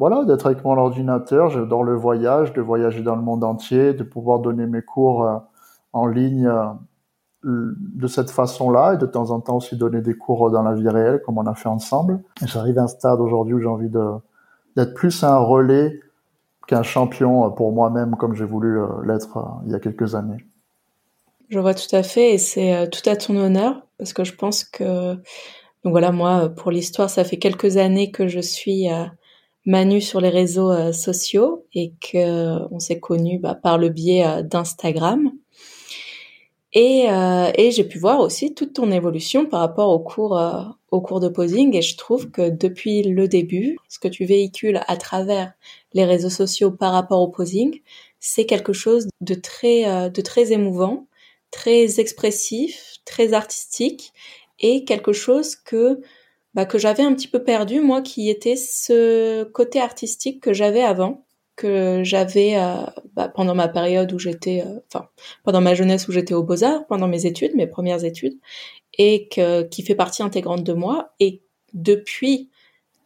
voilà, d'être avec mon ordinateur. J'adore le voyage, de voyager dans le monde entier, de pouvoir donner mes cours euh, en ligne euh, de cette façon-là et de temps en temps aussi donner des cours dans la vie réelle comme on a fait ensemble. J'arrive à un stade aujourd'hui où j'ai envie de d'être plus un relais qu'un champion pour moi-même comme j'ai voulu euh, l'être euh, il y a quelques années. Je vois tout à fait et c'est euh, tout à ton honneur parce que je pense que donc voilà moi pour l'histoire ça fait quelques années que je suis Manu sur les réseaux sociaux et que on s'est connus bah, par le biais d'Instagram et, euh, et j'ai pu voir aussi toute ton évolution par rapport au cours, euh, au cours de posing. Et je trouve que depuis le début, ce que tu véhicules à travers les réseaux sociaux par rapport au posing, c'est quelque chose de très, euh, de très émouvant, très expressif, très artistique et quelque chose que, bah, que j'avais un petit peu perdu, moi, qui était ce côté artistique que j'avais avant que j'avais euh, bah, pendant ma période où j'étais, euh, enfin pendant ma jeunesse où j'étais aux beaux arts, pendant mes études, mes premières études, et que, qui fait partie intégrante de moi. Et depuis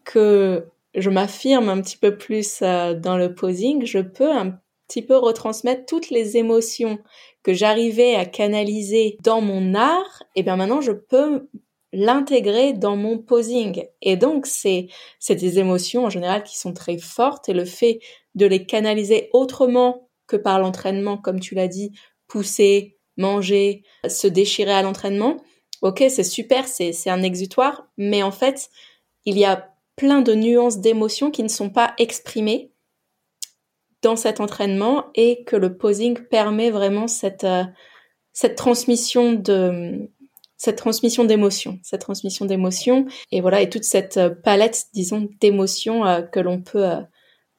que je m'affirme un petit peu plus euh, dans le posing, je peux un petit peu retransmettre toutes les émotions que j'arrivais à canaliser dans mon art. Et bien maintenant, je peux l'intégrer dans mon posing. Et donc, c'est, c'est des émotions en général qui sont très fortes et le fait de les canaliser autrement que par l'entraînement, comme tu l'as dit, pousser, manger, se déchirer à l'entraînement. Ok, c'est super, c'est, un exutoire, mais en fait, il y a plein de nuances d'émotions qui ne sont pas exprimées dans cet entraînement et que le posing permet vraiment cette, euh, cette transmission de, cette transmission d'émotions, cette transmission d'émotions et voilà et toute cette euh, palette disons d'émotions euh, que l'on peut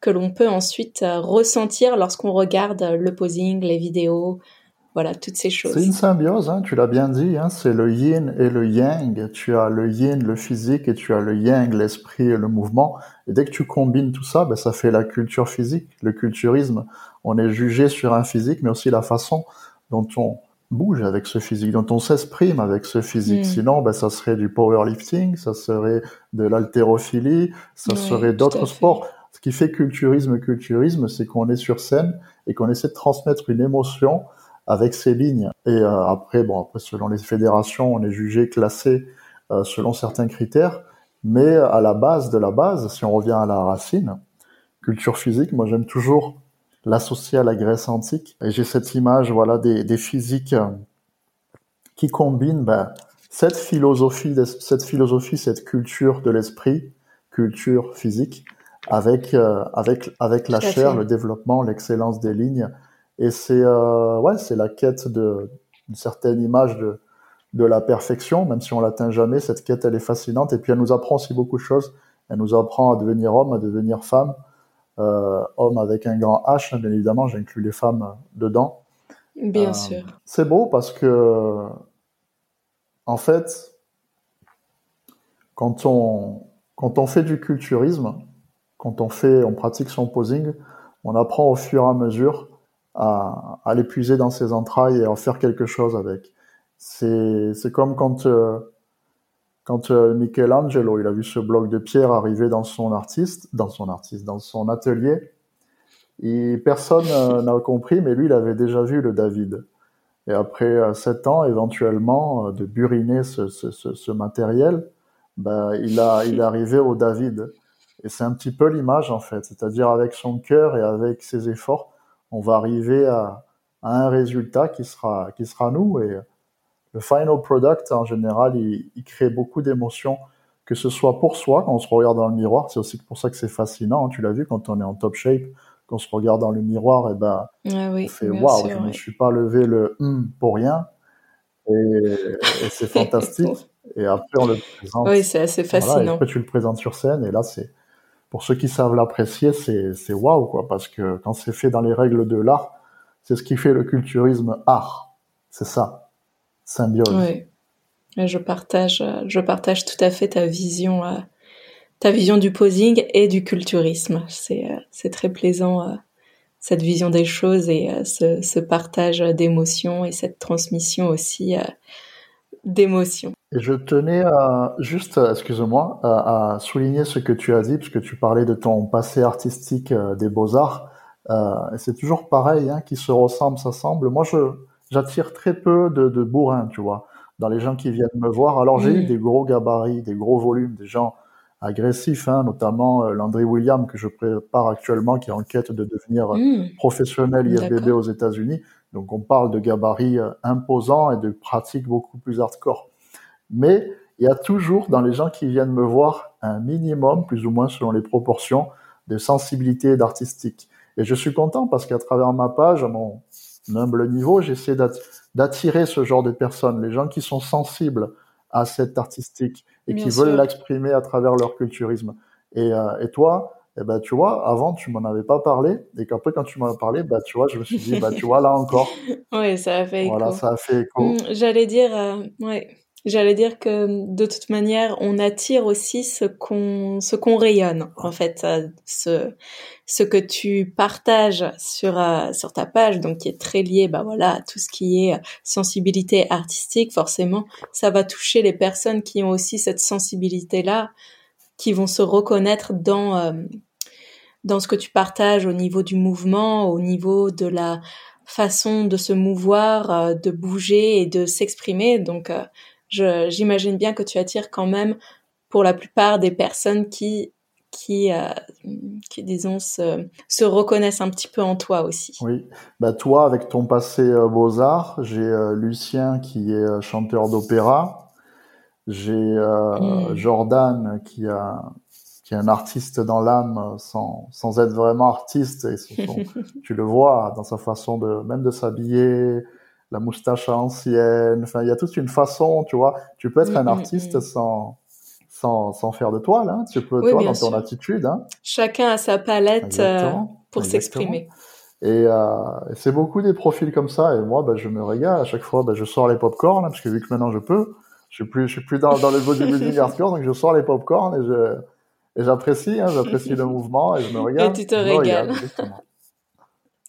que l'on peut ensuite ressentir lorsqu'on regarde le posing, les vidéos, voilà toutes ces choses. C'est une symbiose, hein, tu l'as bien dit, hein, c'est le yin et le yang. Tu as le yin, le physique, et tu as le yang, l'esprit et le mouvement. Et dès que tu combines tout ça, ben, ça fait la culture physique, le culturisme. On est jugé sur un physique, mais aussi la façon dont on bouge avec ce physique, dont on s'exprime avec ce physique. Mm. Sinon, ben, ça serait du powerlifting, ça serait de l'haltérophilie, ça serait d'autres sports. Qui fait culturisme, culturisme, c'est qu'on est sur scène et qu'on essaie de transmettre une émotion avec ces lignes. Et euh, après, bon, après selon les fédérations, on est jugé, classé euh, selon certains critères. Mais à la base de la base, si on revient à la racine, culture physique, moi j'aime toujours l'associer à la Grèce antique. Et j'ai cette image, voilà, des, des physiques euh, qui combinent ben, cette philosophie, cette philosophie, cette culture de l'esprit, culture physique, avec euh, avec avec la chair, le développement, l'excellence des lignes. Et c'est euh, ouais, c'est la quête de d'une certaine image de de la perfection, même si on l'atteint jamais. Cette quête, elle est fascinante. Et puis elle nous apprend aussi beaucoup de choses. Elle nous apprend à devenir homme, à devenir femme, euh, homme avec un grand H, bien évidemment, j'inclus les femmes dedans. Bien sûr. C'est beau parce que, en fait, quand on, quand on fait du culturisme, quand on fait, on pratique son posing, on apprend au fur et à mesure à, à l'épuiser dans ses entrailles et à en faire quelque chose avec. C'est, comme quand, euh, quand euh, Michelangelo, il a vu ce bloc de pierre arriver dans son artiste, dans son artiste, dans son atelier, et personne euh, n'a compris, mais lui, il avait déjà vu le David. Et après euh, sept ans, éventuellement, de buriner ce, ce, ce, matériel, ben, il a, il est arrivé au David. Et c'est un petit peu l'image, en fait. C'est-à-dire, avec son cœur et avec ses efforts, on va arriver à, à un résultat qui sera, qui sera nous. Et, le final product, en général, il, crée beaucoup d'émotions, que ce soit pour soi, quand on se regarde dans le miroir. C'est aussi pour ça que c'est fascinant. Hein. tu l'as vu, quand on est en top shape, quand on se regarde dans le miroir, et eh ben, ah on fait waouh, je ne suis pas levé le hum pour rien. Et, c'est (laughs) fantastique. et après, on le présente. Oui, c'est assez fascinant. et après, tu le présentes sur scène, et là, c'est pour ceux qui savent l'apprécier, c'est c'est waouh quoi, parce que quand c'est fait dans les règles de l'art, c'est ce qui fait le culturisme art. C'est ça, symbiose. Oui, je partage, je partage tout à fait ta vision, euh, ta vision du posing et du culturisme. C'est euh, c'est très plaisant euh, cette vision des choses et ce partage d'émotions et cette transmission aussi d'émotions. Et je tenais à, juste, excuse-moi, à, souligner ce que tu as dit, puisque tu parlais de ton passé artistique euh, des beaux-arts. Euh, c'est toujours pareil, hein, qui se ressemble, s'assemble. Moi, je, j'attire très peu de, de bourrins, tu vois, dans les gens qui viennent me voir. Alors, j'ai eu des gros gabarits, des gros volumes, des gens agressifs, hein, notamment euh, Landry William, que je prépare actuellement, qui est en quête de devenir mmh. professionnel IFBB aux États-Unis. Donc, on parle de gabarits euh, imposants et de pratiques beaucoup plus hardcore. Mais il y a toujours dans les gens qui viennent me voir un minimum, plus ou moins selon les proportions, de sensibilité et d'artistique. Et je suis content parce qu'à travers ma page, à mon humble niveau, j'essaie d'attirer ce genre de personnes, les gens qui sont sensibles à cette artistique et qui veulent l'exprimer à travers leur culturisme. Et, euh, et toi, eh ben, tu vois, avant, tu m'en avais pas parlé, et qu'après, quand tu m'en as parlé, bah, tu vois, je me suis dit, bah, tu vois, là encore. (laughs) oui, ça a fait écho. Voilà, ça a fait écho. Mmh, j'allais dire, euh, ouais. J'allais dire que de toute manière, on attire aussi ce qu'on ce qu'on rayonne en fait, euh, ce ce que tu partages sur euh, sur ta page, donc qui est très lié, bah voilà, à tout ce qui est sensibilité artistique. Forcément, ça va toucher les personnes qui ont aussi cette sensibilité là, qui vont se reconnaître dans euh, dans ce que tu partages au niveau du mouvement, au niveau de la façon de se mouvoir, de bouger et de s'exprimer. Donc j'imagine bien que tu attires quand même pour la plupart des personnes qui qui, euh, qui disons, se, se, reconnaissent un petit peu en toi aussi. Oui, bah toi, avec ton passé euh, beaux-arts, j'ai euh, Lucien qui est chanteur d'opéra, j'ai mm. Jordan qui, a, qui est un artiste dans l'âme sans, sans être vraiment artiste, et (laughs) tu le vois dans sa façon de même de s'habiller, la moustache ancienne. Enfin, il y a toute une façon, tu vois. Tu peux être mm, un mm, artiste mm. sans, sans, sans faire de toile. Hein. Tu peux, toi, dans ton attitude. Hein. Chacun a sa palette euh, pour s'exprimer. Et euh, c'est beaucoup des profils comme ça. Et moi, bah, je me régale. À chaque fois, bah, je sors les pop-corn, hein, parce que vu que maintenant je peux, je suis plus, je suis plus dans, dans le bodybuilding hardcore, donc je sors les pop-corn et je, et j'apprécie, hein, j'apprécie le (laughs) mouvement et je me régale. Et tu te régales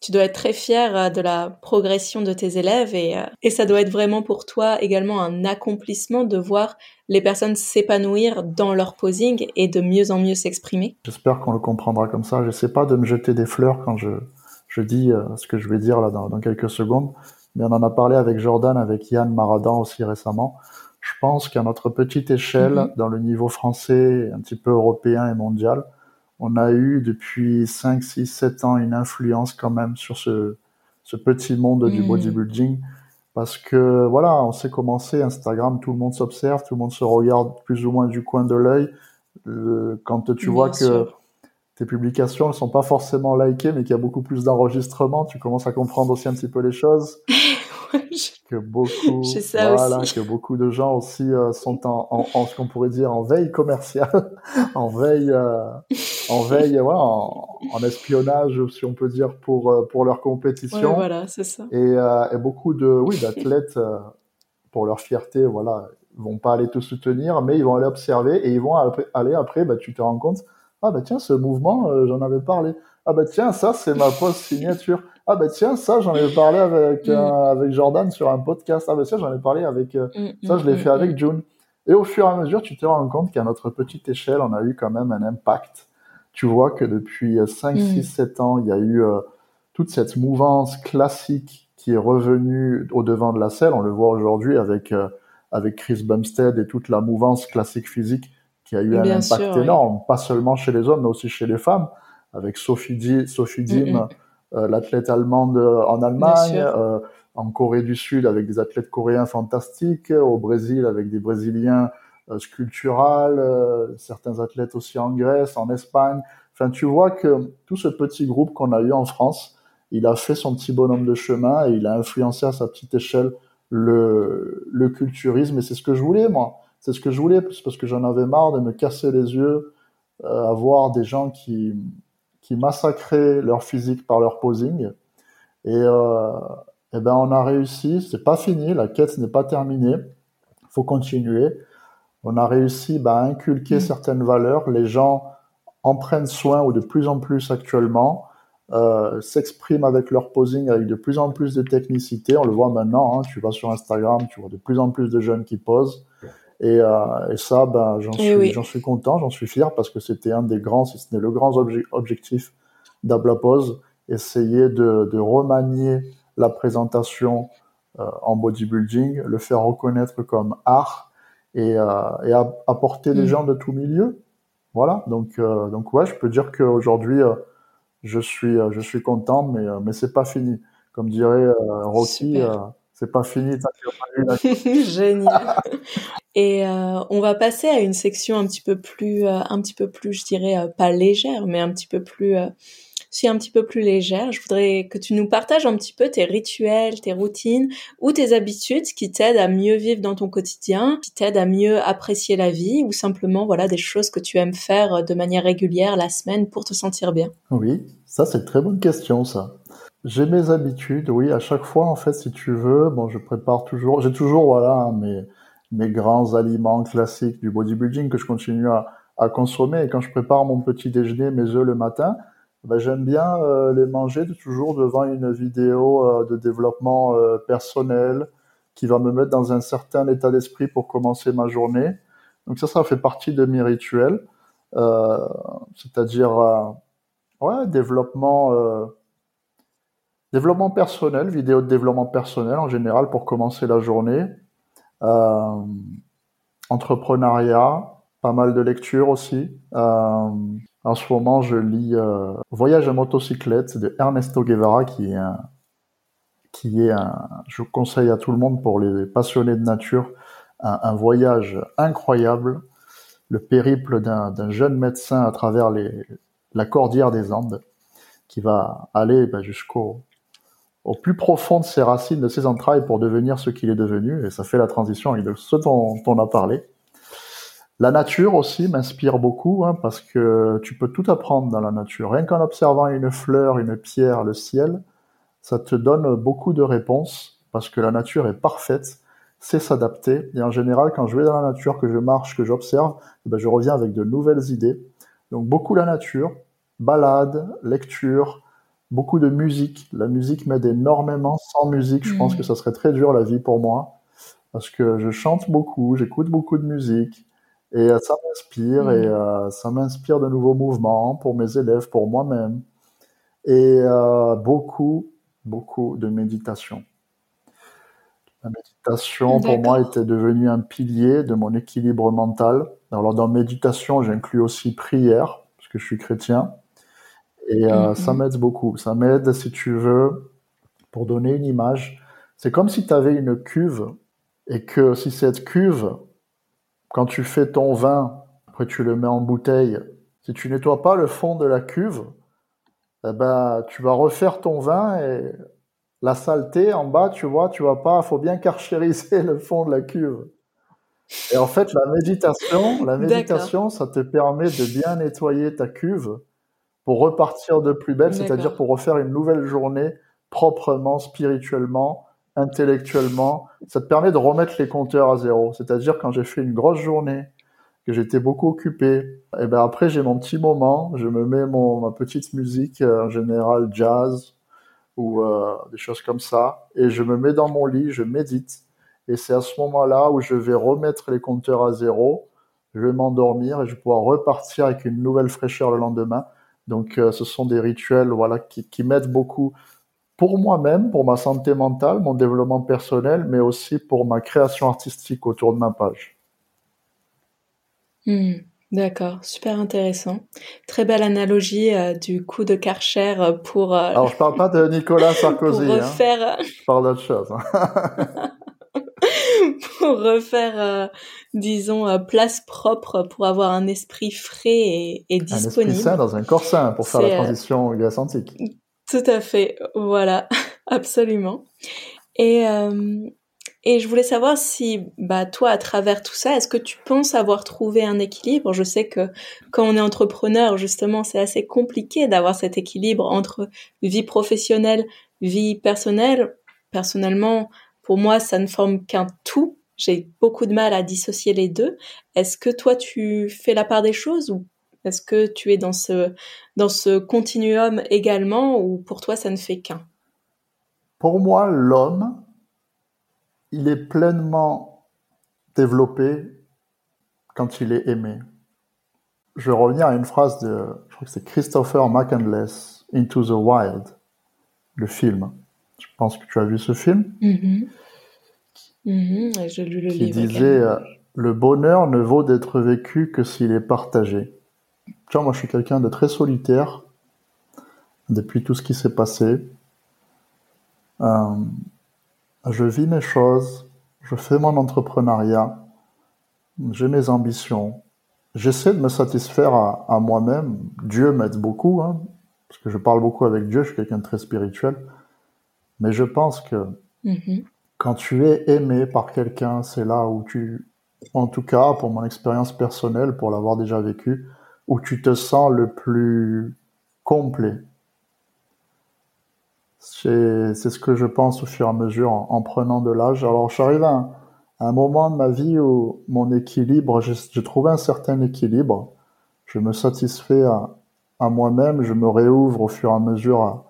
tu dois être très fier euh, de la progression de tes élèves et, euh, et ça doit être vraiment pour toi également un accomplissement de voir les personnes s'épanouir dans leur posing et de mieux en mieux s'exprimer. J'espère qu'on le comprendra comme ça. Je sais pas de me jeter des fleurs quand je, je dis euh, ce que je vais dire là dans, dans quelques secondes, mais on en a parlé avec Jordan, avec Yann Maradan aussi récemment. Je pense qu'à notre petite échelle, mm-hmm. dans le niveau français, un petit peu européen et mondial, on a eu depuis 5, 6, 7 ans une influence quand même sur ce, ce petit monde du hmm. bodybuilding. Parce que voilà, on sait commencer Instagram, tout le monde s'observe, tout le monde se regarde plus ou moins du coin de l'œil. Euh, quand tu vois que tes publications ne sont pas forcément likées, mais qu'il y a beaucoup plus d'enregistrements, tu commences à comprendre aussi un petit peu les choses. (laughs) que beaucoup, voilà, que beaucoup de gens aussi euh, sont en, en, en, ce qu'on pourrait dire en veille commerciale, (laughs) en veille, euh, en veille, ouais, en, en, espionnage, si on peut dire, pour euh, pour leur compétition. voilà, c'est ça. Et, et, beaucoup de, oui, d'athlètes pour leur fierté, voilà, vont pas aller te soutenir, mais ils vont aller observer et ils vont aller après, bah, tu te rends compte, ah bah tiens, ce mouvement, j'en avais parlé. Ah bah tiens, ça c'est ma pose signature. Ah ben tiens ça j'en ai parlé avec mm. euh, avec Jordan sur un podcast. Ah ben tiens j'en ai parlé avec euh, mm, ça je l'ai mm, fait avec June. Et au fur et à mesure tu te rends compte qu'à notre petite échelle on a eu quand même un impact. Tu vois que depuis 5 6 7 ans il y a eu euh, toute cette mouvance classique qui est revenue au devant de la scène. On le voit aujourd'hui avec avec Chris Bumstead et toute la mouvance classique physique qui a eu un impact énorme pas seulement chez les hommes mais aussi chez les femmes avec Sophie, Di, Sophie Dim euh, l'athlète allemande euh, en Allemagne, euh, en Corée du Sud avec des athlètes coréens fantastiques, au Brésil avec des Brésiliens sculpturales, certains athlètes aussi en Grèce, en Espagne. Enfin, tu vois que tout ce petit groupe qu'on a eu en France, il a fait son petit bonhomme de chemin et il a influencé à sa petite échelle le, le culturisme. Et c'est ce que je voulais, moi. C'est ce que je voulais, parce que j'en avais marre de me casser les yeux à voir des gens qui, qui massacraient leur physique par leur posing. Et, euh, eh ben on a réussi, c'est pas fini, la quête n'est pas terminée, faut continuer. On a réussi bah, à inculquer mmh. certaines valeurs, les gens en prennent soin ou de plus en plus actuellement, euh, s'expriment avec leur posing avec de plus en plus de technicité. On le voit maintenant, hein, tu vas sur Instagram, tu vois de plus en plus de jeunes qui posent. Et, euh, et ça, ben, j'en suis, j'en suis content, j'en suis fier parce que c'était un des grands, si ce n'est le grand objectif d'Abla Pose, essayer de, de, remanier la présentation euh, en bodybuilding, le faire reconnaître comme art et, euh, et apporter des mm. gens de tout milieu. Voilà, donc, euh, donc ouais, je peux dire qu'aujourd'hui, euh, je suis, je suis content, mais, mais c'est pas fini. Comme dirait Rocky, c'est pas fini. (laughs) Génial. Et euh, on va passer à une section un petit peu plus, euh, un petit peu plus, je dirais euh, pas légère, mais un petit peu plus, si un petit peu plus légère. Je voudrais que tu nous partages un petit peu tes rituels, tes routines ou tes habitudes qui t'aident à mieux vivre dans ton quotidien, qui t'aident à mieux apprécier la vie, ou simplement voilà des choses que tu aimes faire de manière régulière la semaine pour te sentir bien. Oui, ça c'est une très bonne question ça. J'ai mes habitudes, oui, à chaque fois en fait, si tu veux, bon, je prépare toujours, j'ai toujours voilà hein, mes mes grands aliments classiques du bodybuilding que je continue à, à consommer. Et quand je prépare mon petit déjeuner, mes œufs le matin, ben j'aime bien euh, les manger toujours devant une vidéo euh, de développement euh, personnel qui va me mettre dans un certain état d'esprit pour commencer ma journée. Donc ça, ça fait partie de mes rituels, c'est-à-dire ouais, développement, développement personnel, vidéo de développement personnel en général pour commencer la journée. Euh, entrepreneuriat, pas mal de lectures aussi. Euh, en ce moment, je lis euh, Voyage à motocyclette de Ernesto Guevara, qui est un, qui est un, je conseille à tout le monde pour les passionnés de nature, un, voyage incroyable, le périple d'un jeune médecin à travers la cordillère des Andes, qui va aller ben, jusqu'au au plus profond de ses racines, de ses entrailles pour devenir ce qu'il est devenu. Et ça fait la transition avec ce dont on a parlé. La nature aussi m'inspire beaucoup hein, parce que tu peux tout apprendre dans la nature. Rien qu'en observant une fleur, une pierre, le ciel, ça te donne beaucoup de réponses parce que la nature est parfaite, c'est s'adapter. Et en général, quand je vais dans la nature, que je marche, que j'observe, eh ben, je reviens avec de nouvelles idées. Donc beaucoup la nature, balade, lecture, beaucoup de musique. La musique m'aide énormément. Sans musique, je pense mm. que ça serait très dur la vie pour moi. Parce que je chante beaucoup, j'écoute beaucoup de musique. Et euh, ça m'inspire et mm. euh, ça m'inspire de nouveaux mouvements pour mes élèves, pour moi-même. Et euh, beaucoup, beaucoup de méditation. La méditation, pour moi, était devenue un pilier de mon équilibre mental. Alors, dans méditation, j'inclus aussi prière, parce que je suis chrétien. Et euh, ça mm-hmm. m'aide beaucoup. Ça m'aide, si tu veux, pour donner une image. C'est comme si tu avais une cuve et que si cette cuve, quand tu fais ton vin, après tu le mets en bouteille, si tu nettoies pas le fond de la cuve, eh ben, tu vas refaire ton vin et la saleté en bas, tu vois, tu vas pas, faut bien carchériser (laughs) le fond de la cuve. Et en fait, la méditation, la méditation, ça te permet de bien nettoyer ta cuve pour repartir de plus belle, c'est-à-dire pour refaire une nouvelle journée proprement, spirituellement, intellectuellement. Ça te permet de remettre les compteurs à zéro. C'est-à-dire quand j'ai fait une grosse journée, que j'étais beaucoup occupé, et eh ben après j'ai mon petit moment, je me mets mon, ma petite musique, euh, en général jazz ou euh, des choses comme ça, et je me mets dans mon lit, je médite. Et c'est à ce moment-là où je vais remettre les compteurs à zéro, je vais m'endormir et je vais pouvoir repartir avec une nouvelle fraîcheur le lendemain. Donc, euh, ce sont des rituels, voilà, qui, qui m'aident beaucoup pour moi-même, pour ma santé mentale, mon développement personnel, mais aussi pour ma création artistique autour de ma page. Hmm, d'accord, super intéressant. Très belle analogie euh, du coup de Karcher pour. Euh, Alors je parle pas de Nicolas (laughs) Sarkozy. pour hein. refaire... Je parle d'autre chose. Hein. (laughs) (laughs) pour refaire, euh, disons, euh, place propre pour avoir un esprit frais et, et disponible. Un esprit sain dans un corps sain pour faire la euh, transition grâce antique. Tout à fait, voilà, (laughs) absolument. Et, Et je voulais savoir si, bah, toi, à travers tout ça, est-ce que tu penses avoir trouvé un équilibre? Je sais que quand on est entrepreneur, justement, c'est assez compliqué d'avoir cet équilibre entre vie professionnelle, vie personnelle. Personnellement, pour moi, ça ne forme qu'un tout. J'ai beaucoup de mal à dissocier les deux. Est-ce que toi, tu fais la part des choses ou est-ce que tu es dans ce, dans ce continuum également ou pour toi, ça ne fait qu'un? Pour moi, l'homme, il est pleinement développé quand il est aimé. Je vais revenir à une phrase de, je crois que c'est Christopher McCandless, Into the Wild, le film. Je pense que tu as vu ce film. Mm-hmm. Mm-hmm. J'ai lu le qui disait euh, Le bonheur ne vaut d'être vécu que s'il est partagé. Tu vois, moi je suis quelqu'un de très solitaire depuis tout ce qui s'est passé. Euh, je vis mes choses, je fais mon entrepreneuriat, j'ai mes ambitions, j'essaie de me satisfaire à, moi-même. Dieu m'aide beaucoup, hein, parce que je parle beaucoup avec Dieu, je suis quelqu'un de très spirituel. Mais je pense que mm-hmm. quand tu es aimé par quelqu'un, c'est là où tu, en tout cas pour mon expérience personnelle, pour l'avoir déjà vécu, où tu te sens le plus complet. C'est ce que je pense au fur et à mesure en, prenant de l'âge. Alors j'arrive à, un moment de ma vie où mon équilibre, j'ai trouvé un certain équilibre. Je me satisfais à, à moi-même, je me réouvre au fur et à mesure à,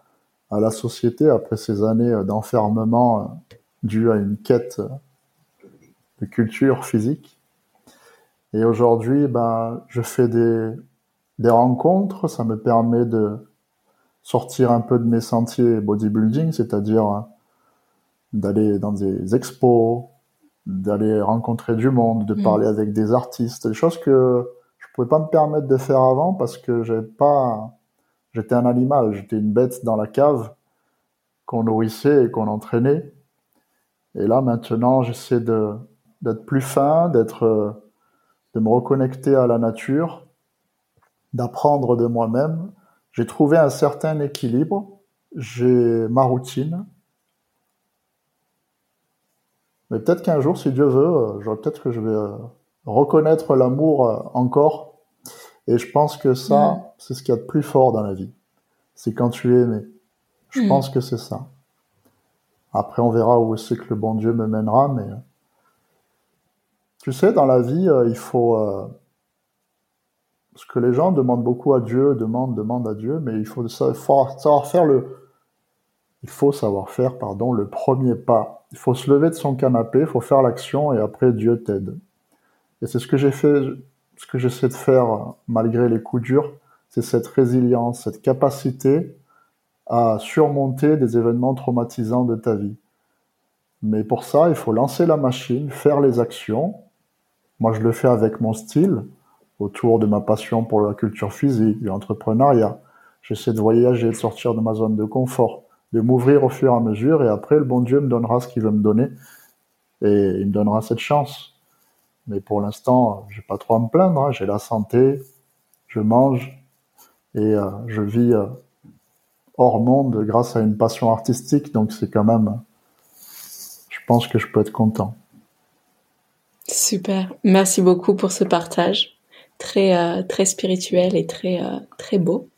à la société après ces années d'enfermement euh, dues à une quête de culture physique. Et aujourd'hui, ben, je fais des, des rencontres, ça me permet de sortir un peu de mes sentiers bodybuilding, c'est-à-dire euh, d'aller dans des expos, d'aller rencontrer du monde, de mm. parler avec des artistes, des choses que je pouvais pas me permettre de faire avant parce que j'avais pas, j'étais un animal, j'étais une bête dans la cave qu'on nourrissait et qu'on entraînait. Et là maintenant, j'essaie d'être plus fin, d'être, euh, de me reconnecter à la nature, d'apprendre de moi-même j'ai trouvé un certain équilibre. J'ai ma routine. Mais peut-être qu'un jour, si Dieu veut, euh, peut-être que je vais euh, reconnaître l'amour encore. Et je pense que ça, c'est ce qu'il y a de plus fort dans la vie. C'est quand tu es aimé. Je mm. pense que c'est ça. Après, on verra où c'est que le bon Dieu me mènera, mais tu sais, dans la vie, il faut parce que les gens demandent beaucoup à Dieu, demandent, demandent à Dieu, mais il faut savoir faire le, il faut savoir faire, pardon, le premier pas. Il faut se lever de son canapé, il faut faire l'action et après Dieu t'aide. Et c'est ce que j'ai fait, ce que j'essaie de faire malgré les coups durs, c'est cette résilience, cette capacité à surmonter des événements traumatisants de ta vie. Mais pour ça, il faut lancer la machine, faire les actions. Moi, je le fais avec mon style autour de ma passion pour la culture physique, l'entrepreneuriat. J'essaie de voyager, de sortir de ma zone de confort, de m'ouvrir au fur et à mesure, et après, le bon Dieu me donnera ce qu'il veut me donner, et il me donnera cette chance. Mais pour l'instant, j'ai pas trop à me plaindre, hein. j'ai la santé, je mange, et euh, je vis euh, hors monde grâce à une passion artistique, donc c'est quand même, je pense que je peux être content. Super, merci beaucoup pour ce partage très euh, très spirituel et très très beau.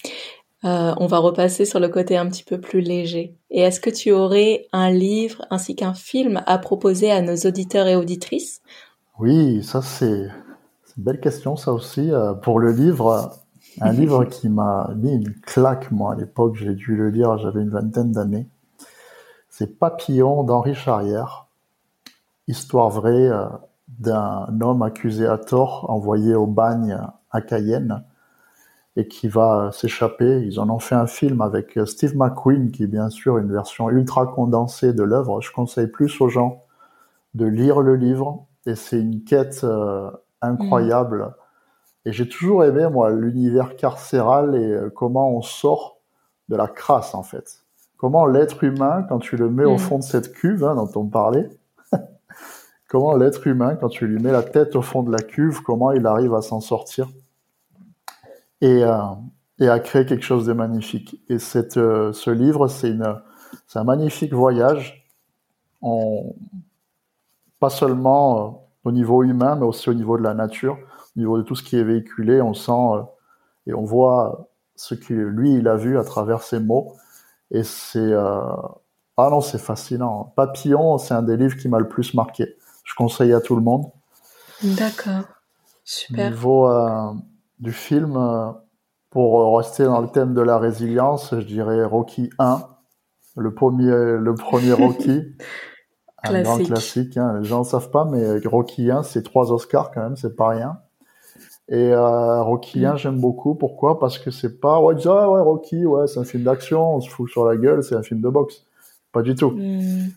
On va repasser sur le côté un petit peu plus léger. Et est-ce que tu aurais un livre ainsi qu'un film à proposer à nos auditeurs et auditrices? Oui, ça c'est une belle question ça aussi. pour le livre, un (laughs) livre qui m'a mis une claque moi à l'époque, j'ai dû le lire, j'avais une vingtaine d'années. C'est Papillon d'Henri Charrière, histoire vraie d'un homme accusé à tort, envoyé au bagne à Cayenne, et qui va s'échapper. Ils en ont fait un film avec Steve McQueen, qui est bien sûr une version ultra condensée de l'œuvre. Je conseille plus aux gens de lire le livre, et c'est une quête euh, incroyable. Et j'ai toujours aimé, moi, l'univers carcéral et euh, comment on sort de la crasse, en fait. Comment l'être humain, quand tu le mets au mm. fond de cette cuve hein, dont on parlait, (laughs) comment l'être humain, quand tu lui mets la tête au fond de la cuve, comment il arrive à s'en sortir et, euh, et à créer quelque chose de magnifique. Et cette, euh, ce livre, c'est un magnifique voyage. On, pas seulement euh, au niveau humain, mais aussi au niveau de la nature, au niveau de tout ce qui est véhiculé. On sent euh, et on voit ce que lui, il a vu à travers ses mots. Et c'est... Euh... Ah non, c'est fascinant. Papillon, c'est un des livres qui m'a le plus marqué. Je conseille à tout le monde. D'accord. Super. Au niveau euh, du film, pour rester dans le thème de la résilience, je dirais Rocky 1, le premier, le premier Rocky. (laughs) un grand classique. Hein. Les gens ne savent pas, mais Rocky 1, c'est trois Oscars quand même, c'est pas rien. Et euh, Rocky 1, mm. j'aime beaucoup. Pourquoi? Parce que c'est pas ouais, ah, ouais Rocky, ouais, c'est un film d'action, on se fout sur la gueule, c'est un film de boxe. Pas du tout. Mm.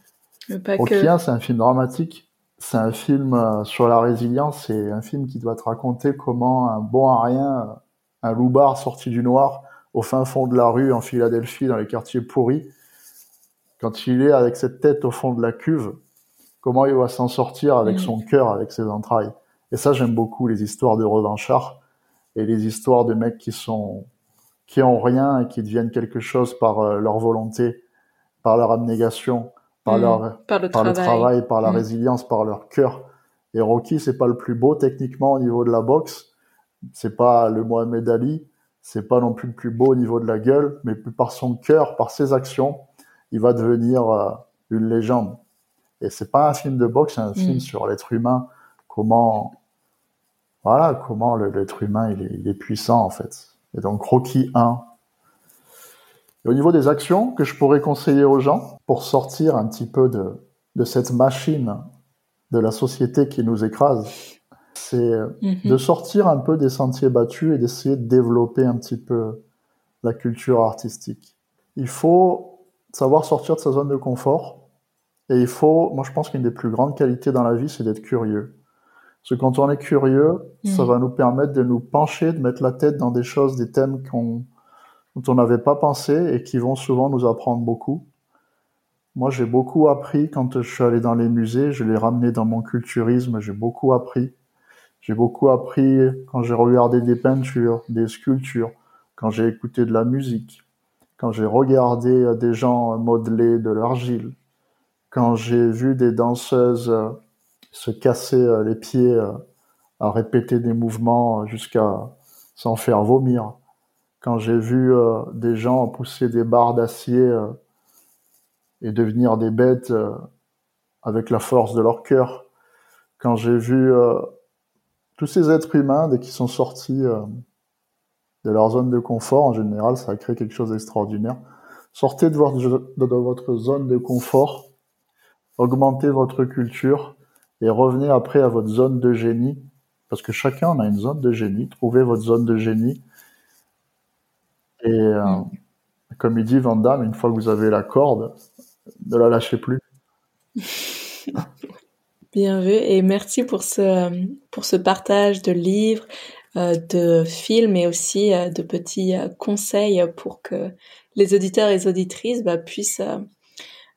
Rocky 1, c'est un film dramatique. C'est un film euh, sur la résilience. C'est un film qui doit te raconter comment un bon à rien, euh, un loupard sorti du noir, au fin fond de la rue en Philadelphie, dans les quartiers pourris, quand il est avec cette tête au fond de la cuve, comment il va s'en sortir avec mm. son cœur, avec ses entrailles. Et ça, j'aime beaucoup les histoires de revanchards et les histoires de mecs qui sont qui ont rien et qui deviennent quelque chose par euh, leur volonté, par leur abnégation, par mmh. leur par le par travail, le travail par la mmh. résilience, par leur cœur. Et Rocky, c'est pas le plus beau techniquement au niveau de la boxe, c'est pas le Mohamed Ali, c'est pas non plus le plus beau au niveau de la gueule, mais par son cœur, par ses actions, il va devenir euh, une légende. Et c'est pas un film de boxe, c'est un mmh. film sur l'être humain, comment voilà comment l'être humain il est, puissant en fait. Et donc Rocky 1. Et au niveau des actions que je pourrais conseiller aux gens pour sortir un petit peu de, de cette machine de la société qui nous écrase, c'est mhm. de sortir un peu des sentiers battus et d'essayer de développer un petit peu la culture artistique. Il faut savoir sortir de sa zone de confort et il faut, moi je pense qu'une des plus grandes qualités dans la vie, c'est d'être curieux. Parce que quand on est curieux, ça mm. va nous permettre de nous pencher, de mettre la tête dans des choses, des thèmes qu'on, dont on n'avait pas pensé et qui vont souvent nous apprendre beaucoup. Moi, j'ai beaucoup appris quand je suis allé dans les musées, je l'ai ramené dans mon culturisme, j'ai beaucoup appris. J'ai beaucoup appris quand j'ai regardé des peintures, des sculptures, quand j'ai écouté de la musique, quand j'ai regardé des gens modeler de l'argile, quand j'ai vu des danseuses se casser euh, les pieds euh, à répéter des mouvements jusqu'à s'en faire vomir. Quand j'ai vu euh, des gens pousser des barres d'acier et devenir des bêtes avec la force de leur cœur, quand j'ai vu tous ces êtres humains dès qu'ils sont sortis de leur zone de confort, en général, ça a créé quelque chose d'extraordinaire. Sortez de votre, de votre zone de confort, augmentez votre culture, et revenez après à votre zone de génie, parce que chacun en a une zone de génie. Trouvez votre zone de génie. Et euh, mm. comme il dit Van Damme, une fois que vous avez la corde, ne la lâchez plus. (laughs) Bien vu et merci pour ce, pour ce partage de livres, de films et aussi euh, de petits conseils pour que les auditeurs et les auditrices bah, puissent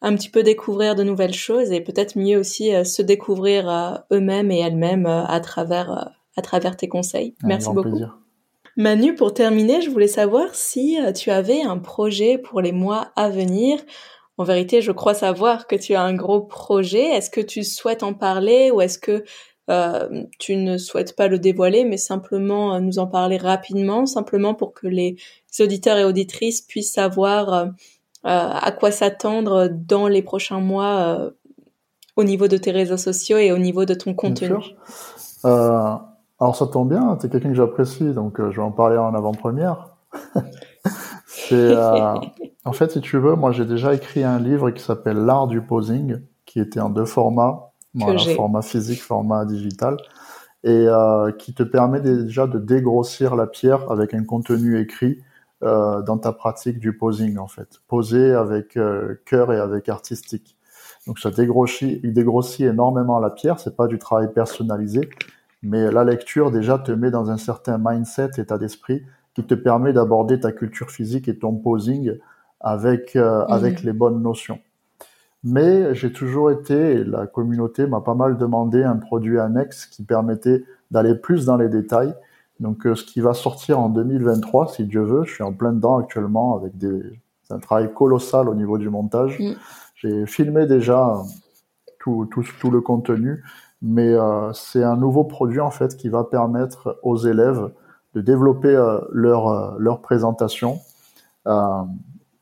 un petit peu découvrir de nouvelles choses et peut-être mieux aussi euh, se découvrir euh, eux-mêmes et elles-mêmes euh, à travers à travers tes conseils. Merci beaucoup. Manu, pour terminer, je voulais savoir si tu avais un projet pour les mois à venir. En vérité, je crois savoir que tu as un gros projet. Est-ce que tu souhaites en parler ou est-ce que tu ne souhaites pas le dévoiler, mais simplement nous en parler rapidement, simplement pour que les auditeurs et auditrices puissent savoir euh, à quoi s'attendre dans les prochains mois euh, au niveau de tes réseaux sociaux et au niveau de ton contenu. euh, Alors ça tombe bien, tu es quelqu'un que j'apprécie, donc je vais en parler en avant-première. (laughs) C'est en fait, si tu veux, moi j'ai déjà écrit un livre qui s'appelle L'art du posing, qui était en deux formats, format physique, format digital, et qui te permet déjà de dégrossir la pierre avec un contenu écrit euh, dans ta pratique du posing en fait. Poser avec euh, cœur et avec artistique. Donc ça dégrossit, il dégrossit énormément la pierre. C'est pas du travail personnalisé, mais la lecture déjà te met dans un certain mindset, état d'esprit, qui te permet d'aborder ta culture physique et ton posing avec euh, avec les bonnes notions. Mais j'ai toujours été, la communauté m'a pas mal demandé un produit annexe qui permettait d'aller plus dans les détails donc, euh, ce qui va sortir en 2023, si Dieu veut, je suis en plein dedans actuellement avec des, un travail colossal au niveau du montage. Mm. J'ai filmé déjà tout, tout, tout le contenu, mais euh, c'est un nouveau produit en fait qui va permettre aux élèves de développer euh, leur, euh, leur présentation,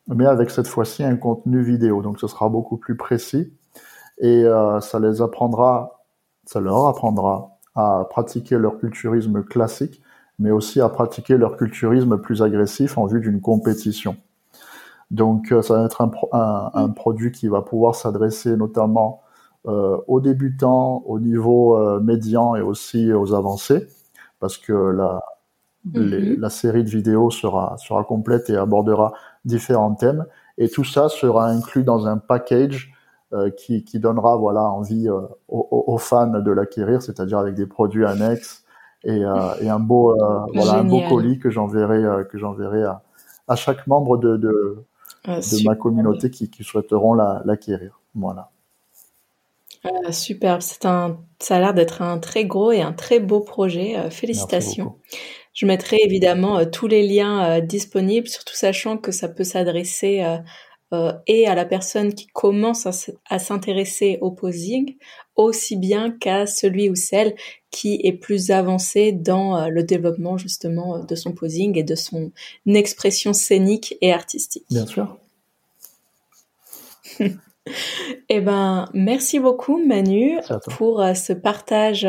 mais avec cette fois-ci un contenu vidéo. Donc ce sera beaucoup plus précis et ça les apprendra, ça leur apprendra à pratiquer leur culturisme classique, mais aussi à pratiquer leur culturisme plus agressif en vue d'une compétition. Donc ça va être un, un, un produit qui va pouvoir s'adresser notamment euh, aux débutants, au niveau euh, médian et aussi aux avancés, parce que la, mhm. la série de vidéos sera, sera complète et abordera différents thèmes. Et tout ça sera inclus dans un package euh, qui, qui, donnera voilà envie euh, aux, aux, fans de l'acquérir, c'est-à-dire avec des produits annexes et, euh, et un beau (laughs) voilà un beau colis que j'enverrai que j'enverrai à, à, chaque membre de de, ah, de ma communauté qui, qui souhaiteront l'acquérir. voilà. Ah, superbe, c'est un, ça a l'air d'être un très gros et un très beau projet. Félicitations. Je mettrai évidemment euh, tous les liens euh, disponibles, surtout sachant que ça peut s'adresser et à la personne qui commence à, s'intéresser au posing, aussi bien qu'à celui ou celle qui est plus avancé dans le développement justement de son posing et de son expression scénique et artistique. Bien sûr. (laughs) Eh ben, merci beaucoup Manu pour euh, ce partage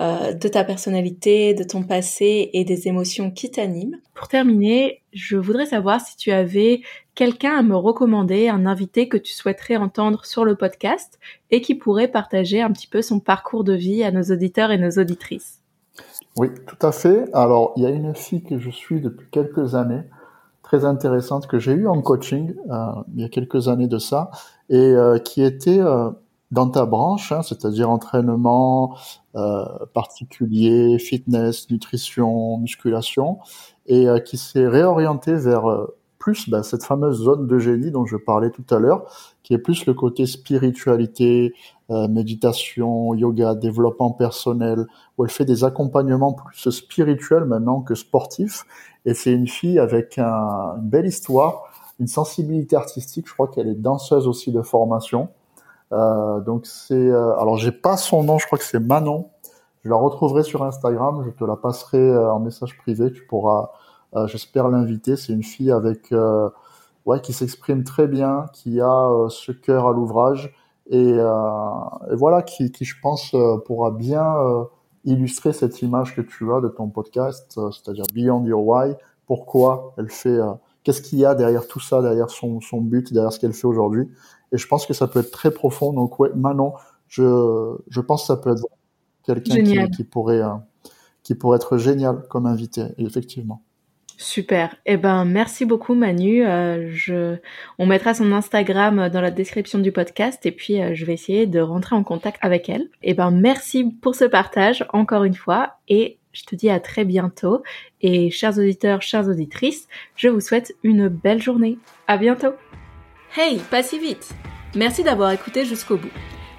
euh, de ta personnalité, de ton passé et des émotions qui t'animent. Pour terminer, je voudrais savoir si tu avais quelqu'un à me recommander, un invité que tu souhaiterais entendre sur le podcast et qui pourrait partager un petit peu son parcours de vie à nos auditeurs et nos auditrices. Oui, tout à fait. Alors, il y a une fille que je suis depuis quelques années très intéressante que j'ai eue en coaching euh, il y a quelques années de ça et euh, qui était euh, dans ta branche, hein, c'est-à-dire entraînement particulier, fitness, nutrition, musculation, et qui s'est réorienté vers plus bah, cette fameuse zone de génie dont je parlais tout à l'heure, qui est plus le côté spiritualité, méditation, yoga, développement personnel, où elle fait des accompagnements plus spirituels maintenant que sportifs, et c'est une fille avec un, une belle histoire, une sensibilité artistique. Je crois qu'elle est danseuse aussi de formation. Euh, donc c'est, euh, alors j'ai pas son nom, je crois que c'est Manon. Je la retrouverai sur Instagram, je te la passerai euh, en message privé. Tu pourras, j'espère l'inviter. C'est une fille avec, ouais, qui s'exprime très bien, qui a ce cœur à l'ouvrage et, et, voilà, qui, qui je pense pourra bien illustrer cette image que tu as de ton podcast, c'est-à-dire Beyond Your Why, pourquoi elle fait, euh, qu'est-ce qu'il y a derrière tout ça, derrière son, son but, derrière ce qu'elle fait aujourd'hui. Et je pense que ça peut être très profond. Donc ouais, Manon, je, je pense que ça peut être quelqu'un qui, qui, pourrait, euh, qui pourrait être génial comme invité, effectivement. Super. Eh ben, merci beaucoup Manu. Euh, je, on mettra son Instagram dans la description du podcast et puis euh, je vais essayer de rentrer en contact avec elle. Eh ben, merci pour ce partage encore une fois et je te dis à très bientôt. Et chers auditeurs, chères auditrices, je vous souhaite une belle journée. À bientôt. Hey, pas si vite. Merci d'avoir écouté jusqu'au bout.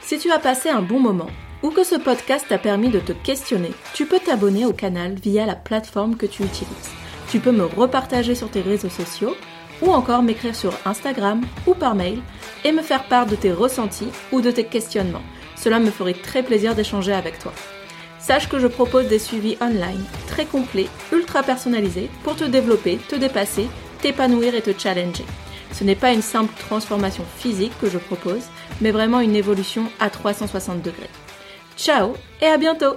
Si tu as passé un bon moment ou que ce podcast t'a permis de te questionner, tu peux t'abonner au canal via la plateforme que tu utilises. Tu peux me repartager sur tes réseaux sociaux ou encore m'écrire sur Instagram ou par mail et me faire part de tes ressentis ou de tes questionnements. Cela me ferait très plaisir d'échanger avec toi. Sache que je propose des suivis online très complets, ultra personnalisés pour te développer, te dépasser, t'épanouir et te challenger. Ce n'est pas une simple transformation physique que je propose, mais vraiment une évolution à 360 degrés. Ciao et à bientôt